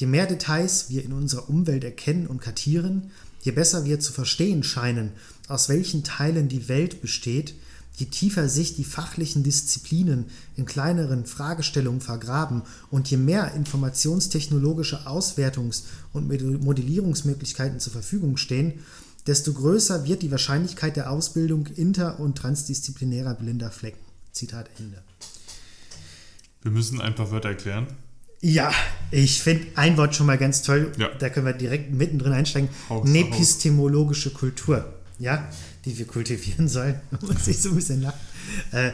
Je mehr Details wir in unserer Umwelt erkennen und kartieren, je besser wir zu verstehen scheinen, aus welchen Teilen die Welt besteht, je tiefer sich die fachlichen Disziplinen in kleineren Fragestellungen vergraben und je mehr informationstechnologische Auswertungs- und Modellierungsmöglichkeiten zur Verfügung stehen, desto größer wird die Wahrscheinlichkeit der Ausbildung inter- und transdisziplinärer blinder Flecken. Zitat Ende. Wir müssen ein paar Wörter erklären. Ja, ich finde ein Wort schon mal ganz toll. Ja. Da können wir direkt mittendrin einsteigen. Haus, Nepistemologische Kultur, ja, die wir kultivieren sollen. Muss ich so ein bisschen lachen. Äh,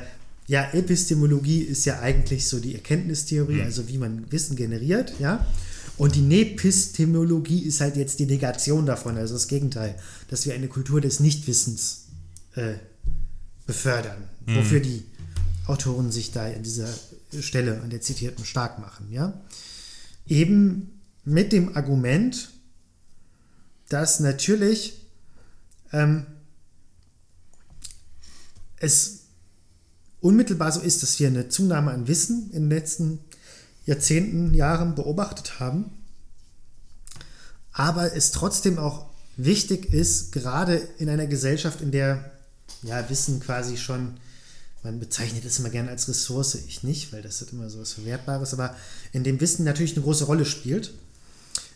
ja, Epistemologie ist ja eigentlich so die Erkenntnistheorie, also wie man Wissen generiert, ja. Und die Nepistemologie ist halt jetzt die Negation davon, also das Gegenteil, dass wir eine Kultur des Nichtwissens äh, befördern, wofür die Autoren sich da an dieser Stelle an der zitierten stark machen, ja. Eben mit dem Argument, dass natürlich ähm, es unmittelbar so ist, dass wir eine Zunahme an Wissen in den letzten Jahrzehnten, Jahren beobachtet haben, aber es trotzdem auch wichtig ist, gerade in einer Gesellschaft, in der ja, Wissen quasi schon, man bezeichnet es immer gerne als Ressource, ich nicht, weil das ist immer so was Verwertbares, aber in dem Wissen natürlich eine große Rolle spielt,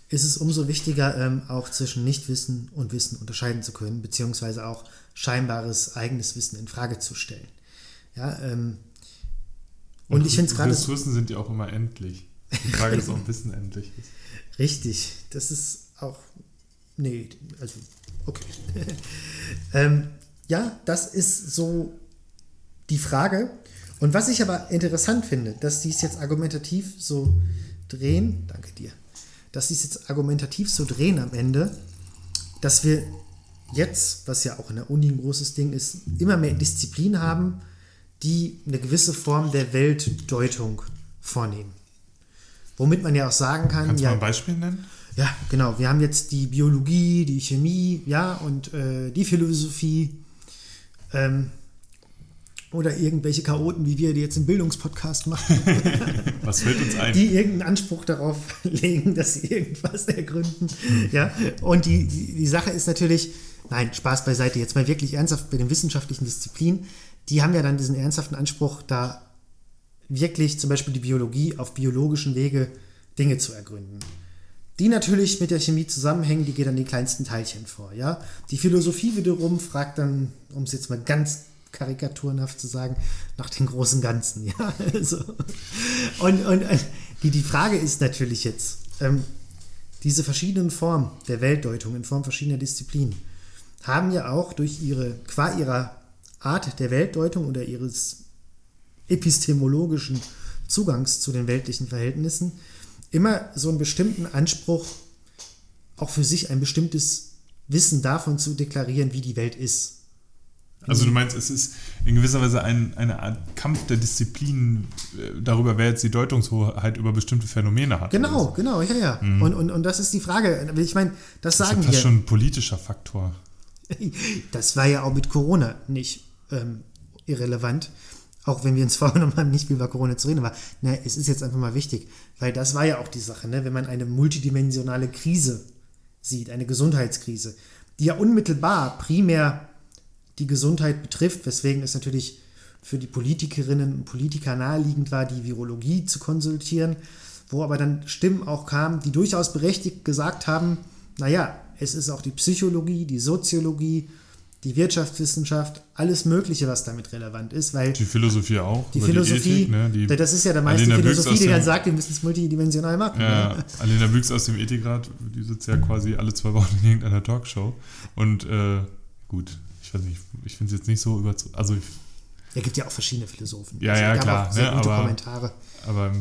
ist es umso wichtiger, ähm, auch zwischen Nichtwissen und Wissen unterscheiden zu können, beziehungsweise auch scheinbares eigenes Wissen in Frage zu stellen. Ja, ähm, und, und ich finde es gerade. Ressourcen sind ja auch immer endlich. Die Frage ist, ob Wissen endlich ist. Richtig, das ist auch. Nee, also, okay. ähm, ja, das ist so die Frage. Und was ich aber interessant finde, dass die es jetzt argumentativ so drehen, danke dir, dass sie es jetzt argumentativ so drehen am Ende, dass wir jetzt, was ja auch in der Uni ein großes Ding ist, immer mehr Disziplin haben, die eine gewisse Form der Weltdeutung vornehmen. Womit man ja auch sagen kann. Kannst du ja, mal ein Beispiel nennen? Ja, genau. Wir haben jetzt die Biologie, die Chemie, ja, und äh, die Philosophie. Ähm, oder irgendwelche Chaoten, wie wir, die jetzt einen Bildungspodcast machen. Was fällt uns ein? Die irgendeinen Anspruch darauf legen, dass sie irgendwas ergründen. Hm. Ja, und die, die, die Sache ist natürlich, nein, Spaß beiseite, jetzt mal wirklich ernsthaft bei den wissenschaftlichen Disziplinen die haben ja dann diesen ernsthaften Anspruch, da wirklich zum Beispiel die Biologie auf biologischen Wege Dinge zu ergründen. Die natürlich mit der Chemie zusammenhängen, die geht an die kleinsten Teilchen vor. Ja? Die Philosophie wiederum fragt dann, um es jetzt mal ganz karikaturenhaft zu sagen, nach den großen Ganzen. Ja? Also, und, und die, die Frage ist natürlich jetzt, ähm, diese verschiedenen Formen der Weltdeutung in Form verschiedener Disziplinen haben ja auch durch ihre, qua ihrer Art der Weltdeutung oder ihres epistemologischen Zugangs zu den weltlichen Verhältnissen immer so einen bestimmten Anspruch, auch für sich ein bestimmtes Wissen davon zu deklarieren, wie die Welt ist. Also du meinst, es ist in gewisser Weise ein, eine Art Kampf der Disziplinen äh, darüber, wer jetzt die Deutungshoheit über bestimmte Phänomene hat. Genau, so. genau, ja, ja. Mhm. Und, und, und das ist die Frage. Ich meine, das, das sagen wir. Das ist fast schon ein politischer Faktor. Das war ja auch mit Corona nicht ähm, irrelevant. Auch wenn wir uns vorgenommen haben, nicht viel über Corona zu reden, aber na, es ist jetzt einfach mal wichtig, weil das war ja auch die Sache, ne? wenn man eine multidimensionale Krise sieht, eine Gesundheitskrise, die ja unmittelbar primär die Gesundheit betrifft, weswegen es natürlich für die Politikerinnen und Politiker naheliegend war, die Virologie zu konsultieren, wo aber dann Stimmen auch kamen, die durchaus berechtigt gesagt haben, naja, es ist auch die Psychologie, die Soziologie die Wirtschaftswissenschaft, alles Mögliche, was damit relevant ist, weil die Philosophie auch. Die Philosophie, die Ethik, ne? die das ist ja der meiste Philosophie, die dann sagt, wir müssen es multidimensional machen. Ja, ne? Alena Büchs aus dem Ethikrat, die sitzt ja quasi alle zwei Wochen in irgendeiner Talkshow. Und äh, gut, ich weiß nicht, ich finde es jetzt nicht so über, also ich, ja, gibt ja auch verschiedene Philosophen. Ja, also, ja, klar. sehr ne, gute aber, Kommentare. Aber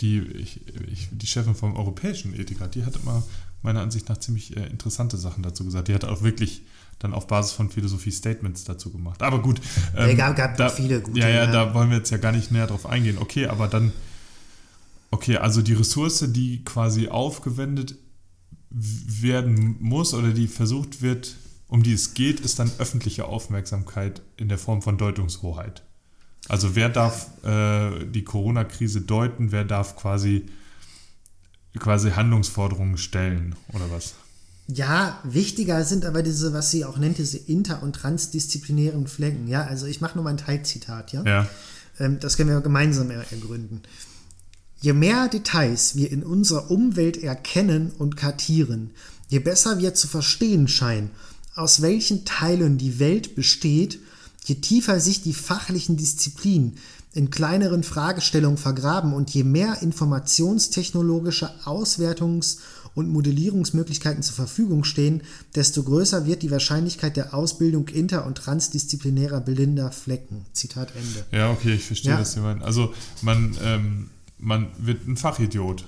die, ich, ich, die Chefin vom Europäischen Ethikrat, die hat immer meiner Ansicht nach ziemlich äh, interessante Sachen dazu gesagt. Die hat auch wirklich dann auf Basis von Philosophie-Statements dazu gemacht. Aber gut. Ähm, ja, gab, gab viele gute. Ja, ja, ja, da wollen wir jetzt ja gar nicht näher drauf eingehen. Okay, aber dann, okay, also die Ressource, die quasi aufgewendet werden muss oder die versucht wird, um die es geht, ist dann öffentliche Aufmerksamkeit in der Form von Deutungshoheit. Also wer darf äh, die Corona-Krise deuten, wer darf quasi, quasi Handlungsforderungen stellen oder was? Ja, wichtiger sind aber diese, was sie auch nennt, diese inter- und transdisziplinären Flecken. Ja, also ich mache nur mal ein Teilzitat, ja. ja. Ähm, das können wir gemeinsam ergründen. Je mehr Details wir in unserer Umwelt erkennen und kartieren, je besser wir zu verstehen scheinen, aus welchen Teilen die Welt besteht, je tiefer sich die fachlichen Disziplinen in kleineren Fragestellungen vergraben und je mehr informationstechnologische Auswertungs- und Modellierungsmöglichkeiten zur Verfügung stehen, desto größer wird die Wahrscheinlichkeit der Ausbildung inter- und transdisziplinärer blinder Flecken. Zitat Ende. Ja, okay, ich verstehe, ja. was Sie meinen. Also man, ähm, man wird ein Fachidiot.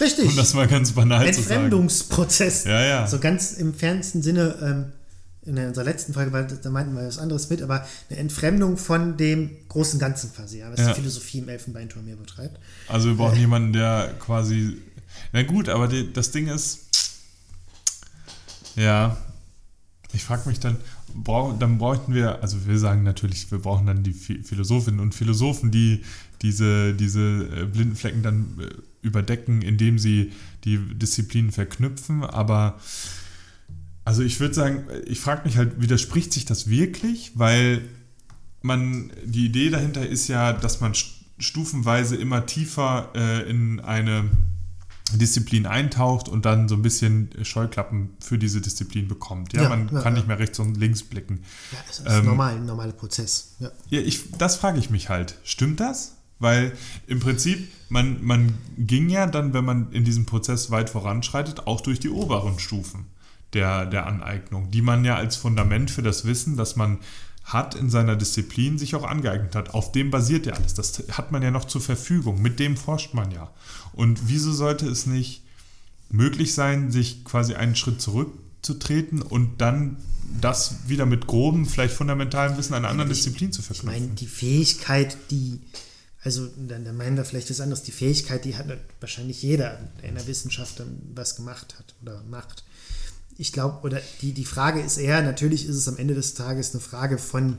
Richtig. Um das mal ganz banal zu sagen. Entfremdungsprozess. Ja, ja. So ganz im fernsten Sinne, ähm, in unserer letzten Folge, weil da meinten wir was anderes mit, aber eine Entfremdung von dem großen Ganzen quasi, ja, was ja. die Philosophie im Elfenbeinturm hier betreibt. Also wir brauchen äh, jemanden, der quasi na gut, aber die, das Ding ist, ja, Ich frage mich dann, brauch, dann bräuchten wir, also wir sagen natürlich, wir brauchen dann die Philosophinnen und Philosophen, die diese, diese äh, blinden Flecken dann äh, überdecken, indem sie die Disziplinen verknüpfen. Aber also ich würde sagen, ich frage mich halt, widerspricht sich das wirklich? Weil man, die Idee dahinter ist ja, dass man stufenweise immer tiefer äh, in eine Disziplin eintaucht und dann so ein bisschen Scheuklappen für diese Disziplin bekommt. Ja, ja man ja, kann ja. nicht mehr rechts und links blicken. Ja, das ist ähm, normal, ein normaler Prozess. Ja, ja ich, das frage ich mich halt. Stimmt das? Weil im Prinzip, man, man ging ja dann, wenn man in diesem Prozess weit voranschreitet, auch durch die oberen Stufen der, der Aneignung, die man ja als Fundament für das Wissen, das man hat in seiner Disziplin, sich auch angeeignet hat. Auf dem basiert ja alles. Das hat man ja noch zur Verfügung. Mit dem forscht man ja. Und wieso sollte es nicht möglich sein, sich quasi einen Schritt zurückzutreten und dann das wieder mit grobem, vielleicht fundamentalem Wissen einer anderen Disziplin zu verknüpfen? Ich meine, die Fähigkeit, die, also dann, dann meinen wir vielleicht was anderes, die Fähigkeit, die hat wahrscheinlich jeder, der in der Wissenschaft was gemacht hat oder macht ich glaube, oder die, die Frage ist eher, natürlich ist es am Ende des Tages eine Frage von,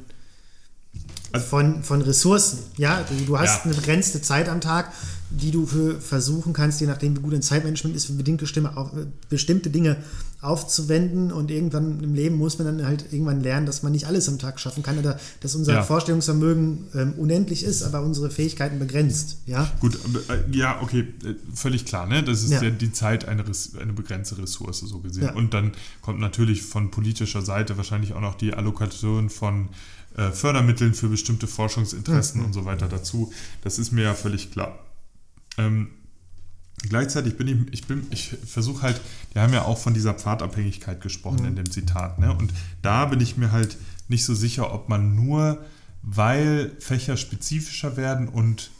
also von, von Ressourcen. Ja, du, du hast ja. eine begrenzte Zeit am Tag die du für versuchen kannst, je nachdem, wie gut dein Zeitmanagement ist, für bedingte Stimme auf, bestimmte Dinge aufzuwenden. Und irgendwann im Leben muss man dann halt irgendwann lernen, dass man nicht alles am Tag schaffen kann oder dass unser ja. Vorstellungsvermögen ähm, unendlich ist, aber unsere Fähigkeiten begrenzt. Ja, gut, äh, ja, okay, äh, völlig klar. Ne? Das ist ja, ja die Zeit eine, eine begrenzte Ressource, so gesehen. Ja. Und dann kommt natürlich von politischer Seite wahrscheinlich auch noch die Allokation von äh, Fördermitteln für bestimmte Forschungsinteressen mhm. und so weiter dazu. Das ist mir ja völlig klar. Ähm, gleichzeitig bin ich, ich bin, ich versuche halt, die haben ja auch von dieser Pfadabhängigkeit gesprochen mhm. in dem Zitat, ne? Und da bin ich mir halt nicht so sicher, ob man nur, weil Fächer spezifischer werden und,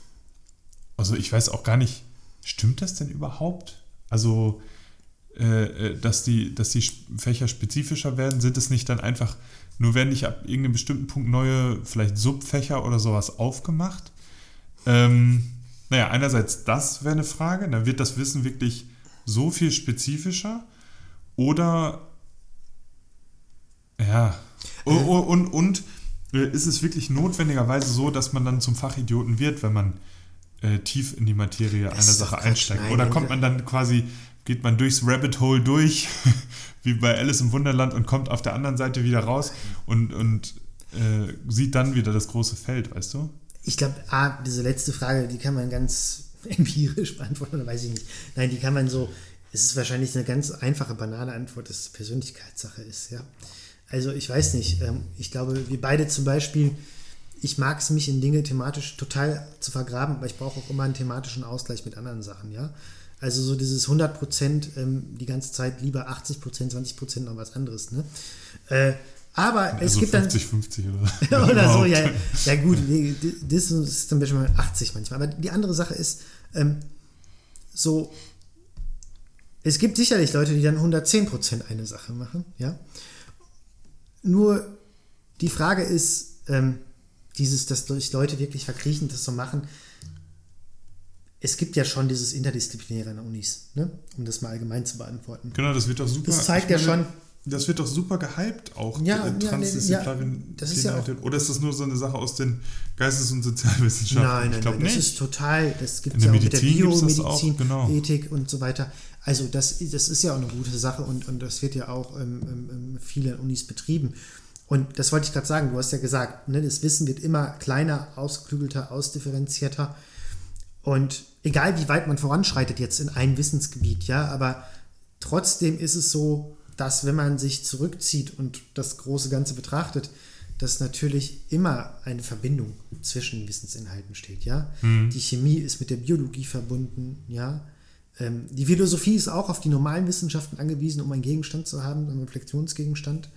also ich weiß auch gar nicht, stimmt das denn überhaupt? Also, äh, äh dass, die, dass die Fächer spezifischer werden, sind es nicht dann einfach, nur werden nicht ab irgendeinem bestimmten Punkt neue, vielleicht Subfächer oder sowas aufgemacht? Ähm, naja, einerseits das wäre eine Frage, dann wird das Wissen wirklich so viel spezifischer. Oder ja, und, und, und äh, ist es wirklich notwendigerweise so, dass man dann zum Fachidioten wird, wenn man äh, tief in die Materie einer Sache einsteigt? Nein, oder kommt man dann quasi, geht man durchs Rabbit Hole durch, wie bei Alice im Wunderland und kommt auf der anderen Seite wieder raus und, und äh, sieht dann wieder das große Feld, weißt du? Ich glaube, diese letzte Frage, die kann man ganz empirisch beantworten, oder weiß ich nicht. Nein, die kann man so, es ist wahrscheinlich eine ganz einfache, banale Antwort, dass es Persönlichkeitssache ist, ja. Also ich weiß nicht, ähm, ich glaube, wir beide zum Beispiel, ich mag es, mich in Dinge thematisch total zu vergraben, aber ich brauche auch immer einen thematischen Ausgleich mit anderen Sachen, ja. Also so dieses 100 Prozent ähm, die ganze Zeit lieber 80 Prozent, 20 Prozent noch was anderes, ne. Äh, aber also es gibt 50, dann. 50 oder, oder so, ja. Ja, gut, das ist zum Beispiel 80 manchmal. Aber die andere Sache ist, ähm, so, es gibt sicherlich Leute, die dann 110% eine Sache machen, ja. Nur die Frage ist, ähm, dieses, dass durch Leute wirklich verkriechen, das so machen. Es gibt ja schon dieses Interdisziplinäre in Unis, ne? um das mal allgemein zu beantworten. Genau, das wird doch super. Das zeigt ja schon, das wird doch super gehypt, auch ja, äh, Transdisziplinarität. Ja, ja Oder ist das nur so eine Sache aus den Geistes- und Sozialwissenschaften? Nein, nein, nein, das ist total, das gibt es ja auch mit der Biomedizin, genau. Ethik und so weiter. Also das, das ist ja auch eine gute Sache und, und das wird ja auch ähm, ähm, ähm viele Unis betrieben. Und das wollte ich gerade sagen, du hast ja gesagt, ne, das Wissen wird immer kleiner, ausgeklügelter, ausdifferenzierter. Und egal wie weit man voranschreitet jetzt in ein Wissensgebiet, ja, aber trotzdem ist es so, dass wenn man sich zurückzieht und das große Ganze betrachtet, dass natürlich immer eine Verbindung zwischen Wissensinhalten steht, ja. Mhm. Die Chemie ist mit der Biologie verbunden, ja. Ähm, die Philosophie ist auch auf die normalen Wissenschaften angewiesen, um einen Gegenstand zu haben, einen Reflexionsgegenstand.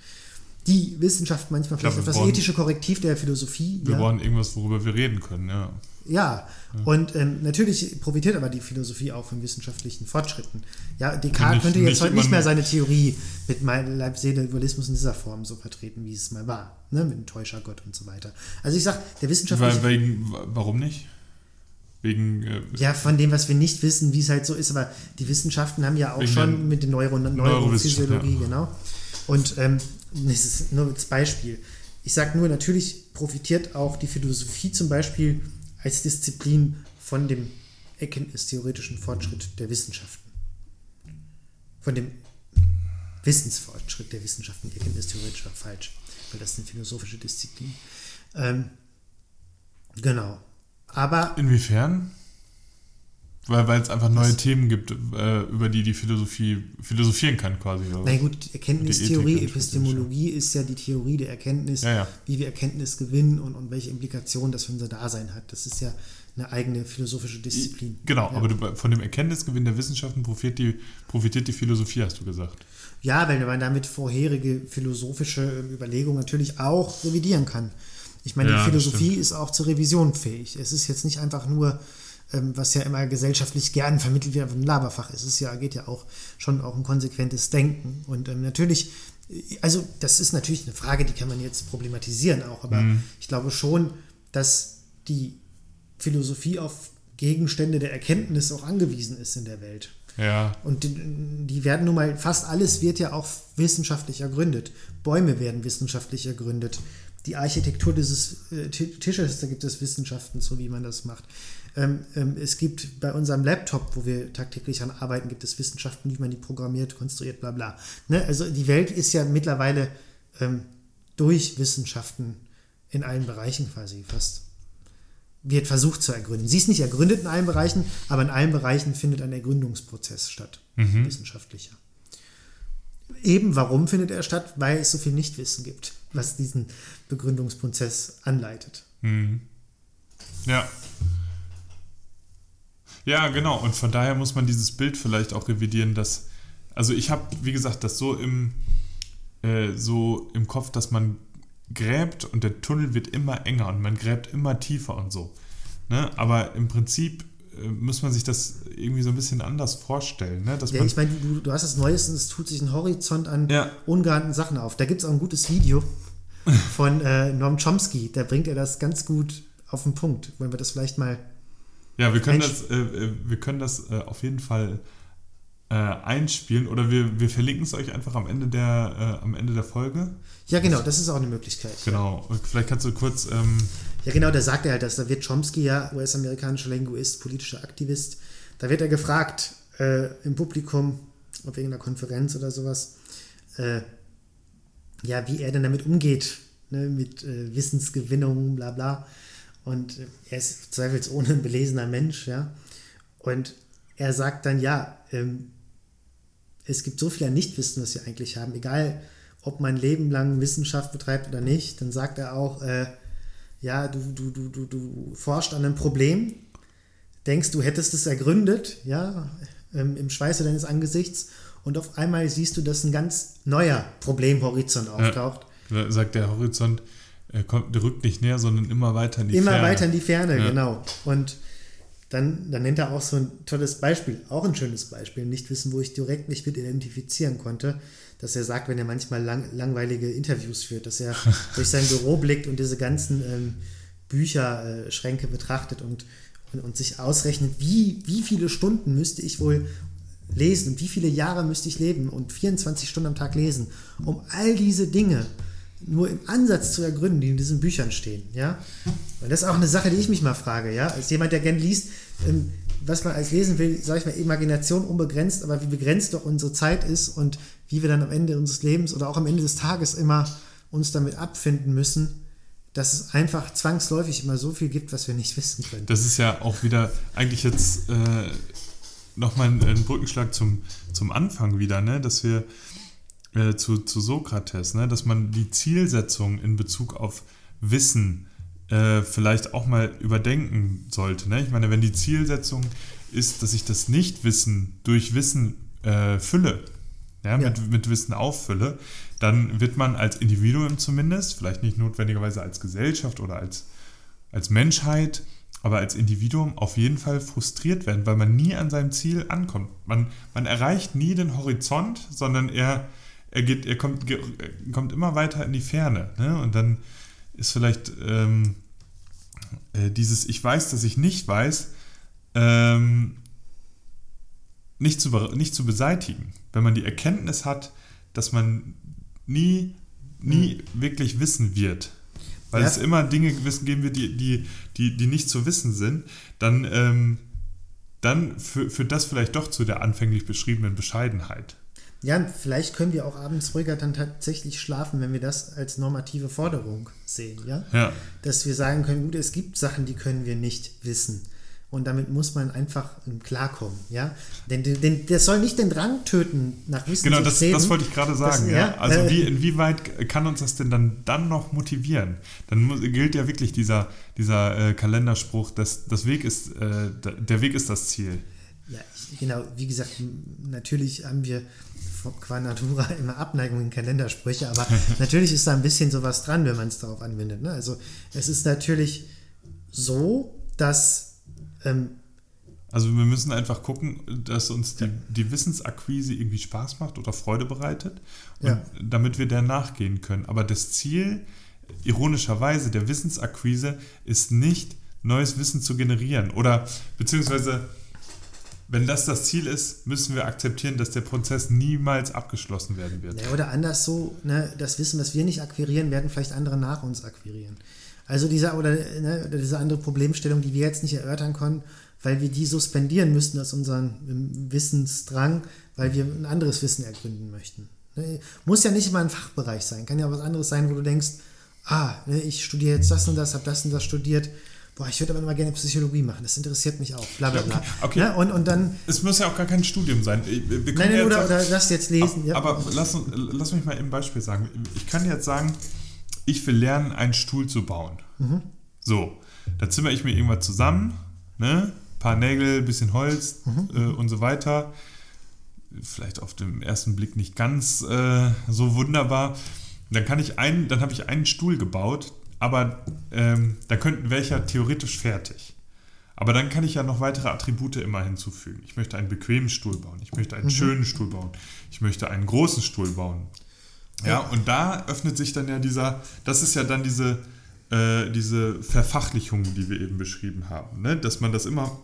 Die Wissenschaft manchmal vielleicht etwas ethische Korrektiv der Philosophie. Wir ja. wollen irgendwas, worüber wir reden können. Ja, ja. Und ähm, natürlich profitiert aber die Philosophie auch von wissenschaftlichen Fortschritten. Ja, Descartes könnte jetzt heute nicht mehr seine Theorie mit Leib, Seele, Dualismus in dieser Form so vertreten, wie es mal war, ne? mit dem Täuschergott und so weiter. Also ich sage, der wissenschaftliche... Weil, wegen, warum nicht? Wegen... Äh, ja, von dem, was wir nicht wissen, wie es halt so ist, aber die Wissenschaften haben ja auch schon mit der Neuro Neurophysiologie, ja. genau. Und ähm, das ist nur als Beispiel. Ich sage nur, natürlich profitiert auch die Philosophie zum Beispiel als Disziplin von dem erkenntnistheoretischen Fortschritt der Wissenschaften. Von dem Wissensfortschritt der Wissenschaften, erkenntnistheoretisch war falsch, weil das ist eine philosophische Disziplin. Ähm, genau. Aber. Inwiefern? Weil, es einfach neue Was? Themen gibt, äh, über die die Philosophie philosophieren kann, quasi. Na gut, Erkenntnistheorie, Epistemologie ist ja die Theorie der Erkenntnis, ja, ja. wie wir Erkenntnis gewinnen und, und welche Implikationen das für unser Dasein hat. Das ist ja eine eigene philosophische Disziplin. Genau, ja. aber von dem Erkenntnisgewinn der Wissenschaften profitiert die, profitiert die Philosophie, hast du gesagt. Ja, weil man damit vorherige philosophische ähm, Überlegungen natürlich auch revidieren kann. Ich meine, die Philosophie ist auch zur Revision fähig. Es ist jetzt nicht einfach nur ähm, was ja immer gesellschaftlich gern vermittelt wird, ein Laberfach ist. Es ja, geht ja auch schon auch um konsequentes Denken. Und ähm, natürlich, also das ist natürlich eine Frage, die kann man jetzt problematisieren auch, aber mhm. ich glaube schon, dass die Philosophie auf Gegenstände der Erkenntnis auch angewiesen ist in der Welt. Ja. Und die, die, werden nun mal, fast alles wird ja auch wissenschaftlich ergründet. Bäume werden wissenschaftlich ergründet. Die Architektur dieses äh, Tisches, da gibt es Wissenschaften so wie man das macht. Ähm, ähm, es gibt bei unserem Laptop, wo wir tagtäglich an arbeiten, gibt es Wissenschaften, wie man die programmiert, konstruiert, bla bla. Ne? Also die Welt ist ja mittlerweile ähm, durch Wissenschaften in allen Bereichen quasi fast wird versucht zu ergründen. Sie ist nicht ergründet in allen Bereichen, aber in allen Bereichen findet ein Ergründungsprozess statt, mhm. wissenschaftlicher. Eben warum findet er statt? Weil es so viel Nichtwissen gibt, was diesen Begründungsprozess anleitet. Mhm. Ja, ja, genau. Und von daher muss man dieses Bild vielleicht auch revidieren, dass, also ich habe, wie gesagt, das so im, äh, so im Kopf, dass man gräbt und der Tunnel wird immer enger und man gräbt immer tiefer und so. Ne? Aber im Prinzip äh, muss man sich das irgendwie so ein bisschen anders vorstellen. Ne? Dass ja, ich meine, du, du hast das Neueste und es tut sich ein Horizont an ja. ungeahnten Sachen auf. Da gibt es auch ein gutes Video von äh, Noam Chomsky, da bringt er das ganz gut auf den Punkt. Wollen wir das vielleicht mal ja, wir können das, äh, äh, wir können das äh, auf jeden Fall äh, einspielen oder wir, wir verlinken es euch einfach am Ende, der, äh, am Ende der Folge. Ja, genau, das ist auch eine Möglichkeit. Genau, und vielleicht kannst du kurz. Ähm ja, genau, da sagt er halt, dass da wird Chomsky ja US-amerikanischer Linguist, politischer Aktivist. Da wird er gefragt äh, im Publikum, auf irgendeiner Konferenz oder sowas, ja, wie er denn damit umgeht, ne, mit Wissensgewinnung, bla bla. Und er ist zweifelsohne ein belesener Mensch, ja. Und er sagt dann, ja, ähm, es gibt so viel an Nichtwissen, was wir eigentlich haben, egal ob man Leben lang Wissenschaft betreibt oder nicht, dann sagt er auch, äh, ja, du, du, du, du, du forscht an einem Problem, denkst, du hättest es ergründet, ja, ähm, im Schweiße deines Angesichts, und auf einmal siehst du, dass ein ganz neuer Problemhorizont auftaucht. Ja, sagt der Horizont, er kommt, der rückt nicht näher, sondern immer weiter in die immer Ferne. Immer weiter in die Ferne, ja. genau. Und dann, dann nennt er auch so ein tolles Beispiel, auch ein schönes Beispiel, nicht wissen, wo ich direkt mich mit identifizieren konnte, dass er sagt, wenn er manchmal lang, langweilige Interviews führt, dass er durch sein Büro blickt und diese ganzen ähm, Bücherschränke betrachtet und, und, und, sich ausrechnet, wie, wie viele Stunden müsste ich wohl lesen und wie viele Jahre müsste ich leben und 24 Stunden am Tag lesen, um all diese Dinge nur im Ansatz zu ergründen, die in diesen Büchern stehen. Ja? Und das ist auch eine Sache, die ich mich mal frage. Ja? Als jemand, der gern liest, ähm, was man als lesen will, sage ich mal, Imagination unbegrenzt, aber wie begrenzt doch unsere Zeit ist und wie wir dann am Ende unseres Lebens oder auch am Ende des Tages immer uns damit abfinden müssen, dass es einfach zwangsläufig immer so viel gibt, was wir nicht wissen können. Das ist ja auch wieder eigentlich jetzt äh, nochmal ein, ein Brückenschlag zum, zum Anfang wieder, ne? dass wir äh, zu, zu Sokrates, ne? dass man die Zielsetzung in Bezug auf Wissen äh, vielleicht auch mal überdenken sollte. Ne? Ich meine, wenn die Zielsetzung ist, dass ich das Nichtwissen durch Wissen äh, fülle, ja, ja. Mit, mit Wissen auffülle, dann wird man als Individuum zumindest, vielleicht nicht notwendigerweise als Gesellschaft oder als, als Menschheit, aber als Individuum auf jeden Fall frustriert werden, weil man nie an seinem Ziel ankommt. Man, man erreicht nie den Horizont, sondern er er geht, er kommt, kommt immer weiter in die Ferne. Ne? Und dann ist vielleicht ähm, äh, dieses Ich weiß, dass ich nicht weiß, ähm, nicht, zu, nicht zu beseitigen. Wenn man die Erkenntnis hat, dass man nie, nie mhm. wirklich wissen wird, weil ja. es immer Dinge geben wird, die, die, die, die nicht zu wissen sind, dann, ähm, dann führt das vielleicht doch zu der anfänglich beschriebenen Bescheidenheit. Ja, vielleicht können wir auch abends ruhiger dann tatsächlich schlafen, wenn wir das als normative Forderung sehen, ja? ja. Dass wir sagen können, gut, es gibt Sachen, die können wir nicht wissen. Und damit muss man einfach klarkommen, ja. Denn, denn das soll nicht den Drang töten nach Wissen Genau, das, das wollte ich gerade sagen, das, ja. Also äh, wie, inwieweit kann uns das denn dann, dann noch motivieren? Dann muss, gilt ja wirklich dieser, dieser äh, Kalenderspruch, dass das Weg ist, äh, der Weg ist das Ziel. Ja, genau, wie gesagt, natürlich haben wir qua Natura immer Abneigung in Kalendersprüche, aber natürlich ist da ein bisschen sowas dran, wenn man es darauf anwendet. Ne? Also es ist natürlich so, dass ähm, also wir müssen einfach gucken, dass uns die, die Wissensakquise irgendwie Spaß macht oder Freude bereitet, ja. damit wir der nachgehen können. Aber das Ziel, ironischerweise, der Wissensakquise ist nicht, neues Wissen zu generieren oder beziehungsweise wenn das das Ziel ist, müssen wir akzeptieren, dass der Prozess niemals abgeschlossen werden wird. Ja, oder anders so, ne, das Wissen, was wir nicht akquirieren, werden vielleicht andere nach uns akquirieren. Also diese, oder, ne, diese andere Problemstellung, die wir jetzt nicht erörtern können, weil wir die suspendieren müssten aus unserem Wissensdrang, weil wir ein anderes Wissen ergründen möchten. Ne, muss ja nicht immer ein Fachbereich sein, kann ja was anderes sein, wo du denkst, ah, ne, ich studiere jetzt das und das, habe das und das studiert boah, ich würde aber immer gerne Psychologie machen, das interessiert mich auch, bla bla bla. Okay, okay. Ja, und, und dann, es muss ja auch gar kein Studium sein. Nein, nein, oder, sagen, oder lass jetzt lesen. Aber, ja. aber lass, lass mich mal ein Beispiel sagen. Ich kann jetzt sagen, ich will lernen, einen Stuhl zu bauen. Mhm. So, da zimmer ich mir irgendwas zusammen, ne? paar Nägel, bisschen Holz mhm. äh, und so weiter. Vielleicht auf den ersten Blick nicht ganz äh, so wunderbar. Dann kann ich einen, dann habe ich einen Stuhl gebaut, aber ähm, da könnten welcher theoretisch fertig. Aber dann kann ich ja noch weitere Attribute immer hinzufügen. Ich möchte einen bequemen Stuhl bauen. Ich möchte einen mhm. schönen Stuhl bauen. Ich möchte einen großen Stuhl bauen. Ja, ja, und da öffnet sich dann ja dieser, das ist ja dann diese, äh, diese Verfachlichung, die wir eben beschrieben haben, ne? dass man das immer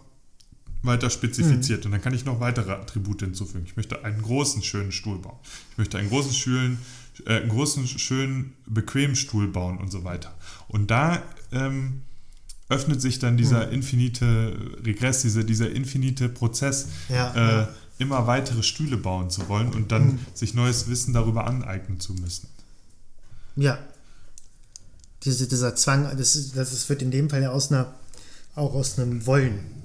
weiter spezifiziert. Mhm. Und dann kann ich noch weitere Attribute hinzufügen. Ich möchte einen großen, schönen Stuhl bauen. Ich möchte einen großen, schönen, äh, einen großen, schönen, bequemen Stuhl bauen und so weiter. Und da ähm, öffnet sich dann dieser mhm. infinite Regress, dieser, dieser infinite Prozess, ja, äh, ja. immer weitere Stühle bauen zu wollen und dann mhm. sich neues Wissen darüber aneignen zu müssen. Ja. Diese, dieser Zwang, das, das wird in dem Fall ja aus einer, auch aus einem Wollen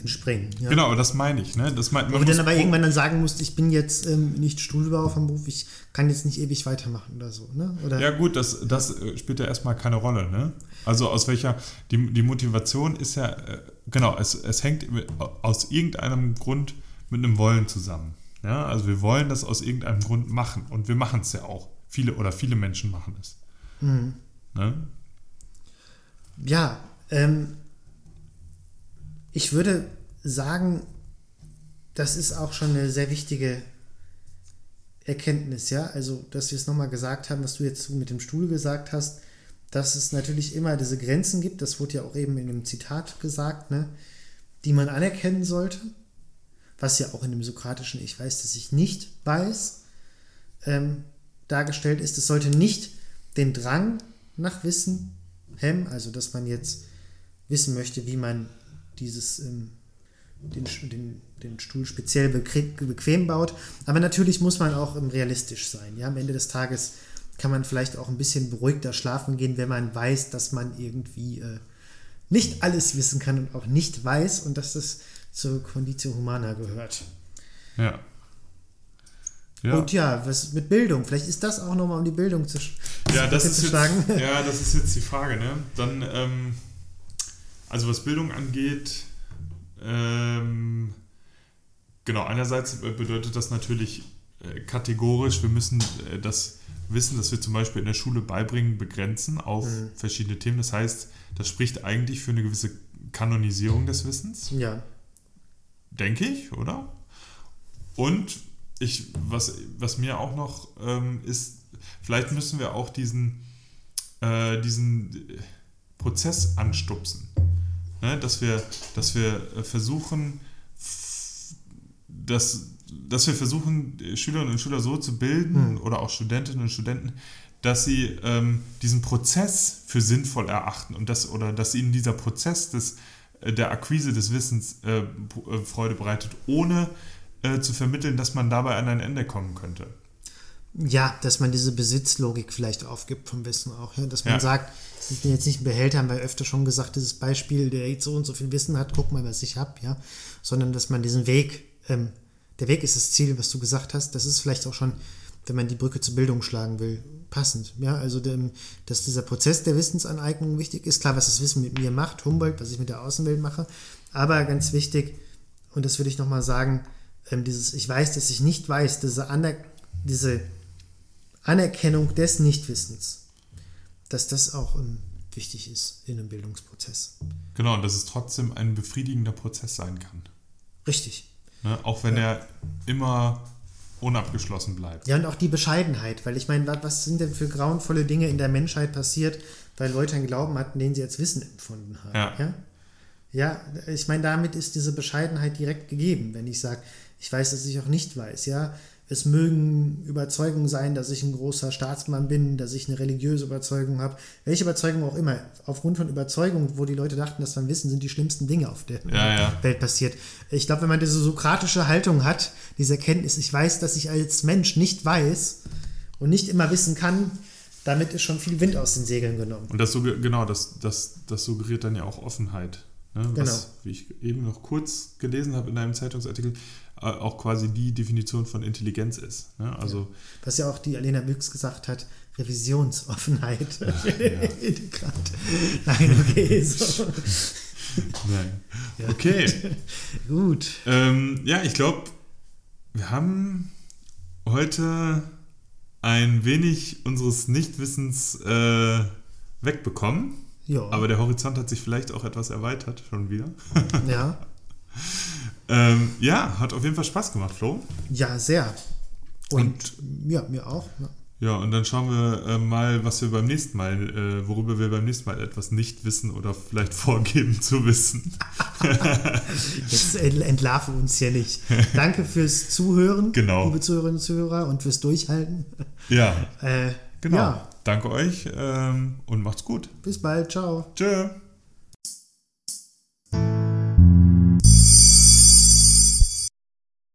entspringen. Ja. Genau, das meine ich. Ne? Das meint, man Wo du dann aber irgendwann dann sagen musst, ich bin jetzt ähm, nicht Stuhlbauer vom Beruf, ich kann jetzt nicht ewig weitermachen oder so. Ne? Oder, ja gut, das, das äh, spielt ja erstmal keine Rolle. Ne? Also aus welcher, die, die Motivation ist ja, äh, genau, es, es hängt aus irgendeinem Grund mit einem Wollen zusammen. Ja? Also wir wollen das aus irgendeinem Grund machen und wir machen es ja auch. Viele oder viele Menschen machen es. Mhm. Ne? Ja, ähm, ich würde sagen, das ist auch schon eine sehr wichtige Erkenntnis, ja. Also, dass wir es nochmal gesagt haben, was du jetzt mit dem Stuhl gesagt hast, dass es natürlich immer diese Grenzen gibt, das wurde ja auch eben in dem Zitat gesagt, ne, die man anerkennen sollte, was ja auch in dem sokratischen Ich weiß, dass ich nicht weiß, ähm, dargestellt ist. Es sollte nicht den Drang nach Wissen hemmen, also dass man jetzt wissen möchte, wie man dieses ähm, den, den, den Stuhl speziell bequem baut. Aber natürlich muss man auch ähm, realistisch sein. Ja? Am Ende des Tages kann man vielleicht auch ein bisschen beruhigter schlafen gehen, wenn man weiß, dass man irgendwie äh, nicht alles wissen kann und auch nicht weiß und dass das zur Conditio Humana gehört. Ja. Ja. Und ja, was mit Bildung? Vielleicht ist das auch nochmal, um die Bildung zu, ja, das ist jetzt, Ja, das ist jetzt die Frage. Ne? Dann, ähm, also was Bildung angeht, ähm, genau, einerseits bedeutet das natürlich äh, kategorisch, wir müssen äh, das Wissen, das wir zum Beispiel in der Schule beibringen, begrenzen auf mhm. verschiedene Themen. Das heißt, das spricht eigentlich für eine gewisse Kanonisierung des Wissens. Ja. Denke ich, oder? Und ich, was, was mir auch noch ähm, ist, vielleicht müssen wir auch diesen, äh, diesen Prozess anstupsen. Ne? Dass, wir, dass wir äh, versuchen, das dass wir versuchen, Schülerinnen und Schüler so zu bilden Hm. oder auch Studentinnen und Studenten, dass sie ähm, diesen Prozess für sinnvoll erachten und das oder dass ihnen dieser Prozess des, äh, der Akquise des Wissens äh, äh, Freude bereitet, ohne äh, zu vermitteln, dass man dabei an ein Ende kommen könnte. Ja, dass man diese Besitzlogik vielleicht aufgibt vom Wissen auch. Ja? Dass man Ja. sagt, ich bin jetzt nicht ein Behälter, haben wir öfter schon gesagt, dieses Beispiel, der jetzt so und so viel Wissen hat, guck mal, was ich habe, ja. Sondern dass man diesen Weg, ähm, der Weg ist das Ziel, was du gesagt hast, das ist vielleicht auch schon, wenn man die Brücke zur Bildung schlagen will, passend. Ja, also dem, dass dieser Prozess der Wissensaneignung wichtig ist. Klar, was das Wissen mit mir macht, Humboldt, was ich mit der Außenwelt mache, aber ganz wichtig, und das würde ich nochmal sagen, ähm, dieses Ich weiß, dass ich nicht weiß, diese, Aner diese Anerkennung des Nichtwissens, dass das auch ähm, wichtig ist in einem Bildungsprozess. Genau, und dass es trotzdem ein befriedigender Prozess sein kann. Richtig. Ne? Auch wenn er immer unabgeschlossen bleibt. Ja, und auch die Bescheidenheit, weil ich meine, wa- was sind denn für grauenvolle Dinge in der Menschheit passiert, weil Leute einen Glauben hatten, den sie als Wissen empfunden haben. Ja. ja? Ja, ich meine, damit ist diese Bescheidenheit direkt gegeben, wenn ich sage, ich weiß, dass ich auch nicht weiß, ja. Es mögen Überzeugungen sein, dass ich ein großer Staatsmann bin, dass ich eine religiöse Überzeugung habe, welche Überzeugung auch immer. Aufgrund von Überzeugungen, wo die Leute dachten, dass man wissen, sind die schlimmsten Dinge auf der Ja, ja. Welt passiert. Ich glaube, wenn man diese sokratische Haltung hat, diese Erkenntnis, ich weiß, dass ich als Mensch nicht weiß und nicht immer wissen kann, damit ist schon viel Wind aus den Segeln genommen. Und das genau, das, das, das suggeriert dann ja auch Offenheit. Ne? Genau. Was, wie ich eben noch kurz gelesen habe in einem Zeitungsartikel, auch quasi die Definition von Intelligenz ist. Ne? Also Was ja auch die Alena Büchs gesagt hat, Revisionsoffenheit. Integrant. Nein, okay, so. nein. Okay. Gut. ähm, ja, ich glaube, wir haben heute ein wenig unseres Nichtwissens äh, wegbekommen. Ja. Aber der Horizont hat sich vielleicht auch etwas erweitert, schon wieder. ja. Ähm, ja, hat auf jeden Fall Spaß gemacht, Flo. ja, sehr. Und, ja, mir auch. Ja. Ja, und dann schauen wir äh, mal, was wir beim nächsten Mal, äh, worüber wir beim nächsten Mal etwas nicht wissen oder vielleicht vorgeben zu wissen. Jetzt ent- entlarve uns hier nicht. Danke fürs Zuhören, Genau. liebe Zuhörerinnen und Zuhörer, und fürs Durchhalten. Ja, Äh, genau. Ja, Danke euch ähm, und macht's gut. bis bald. Ciao. Tschö.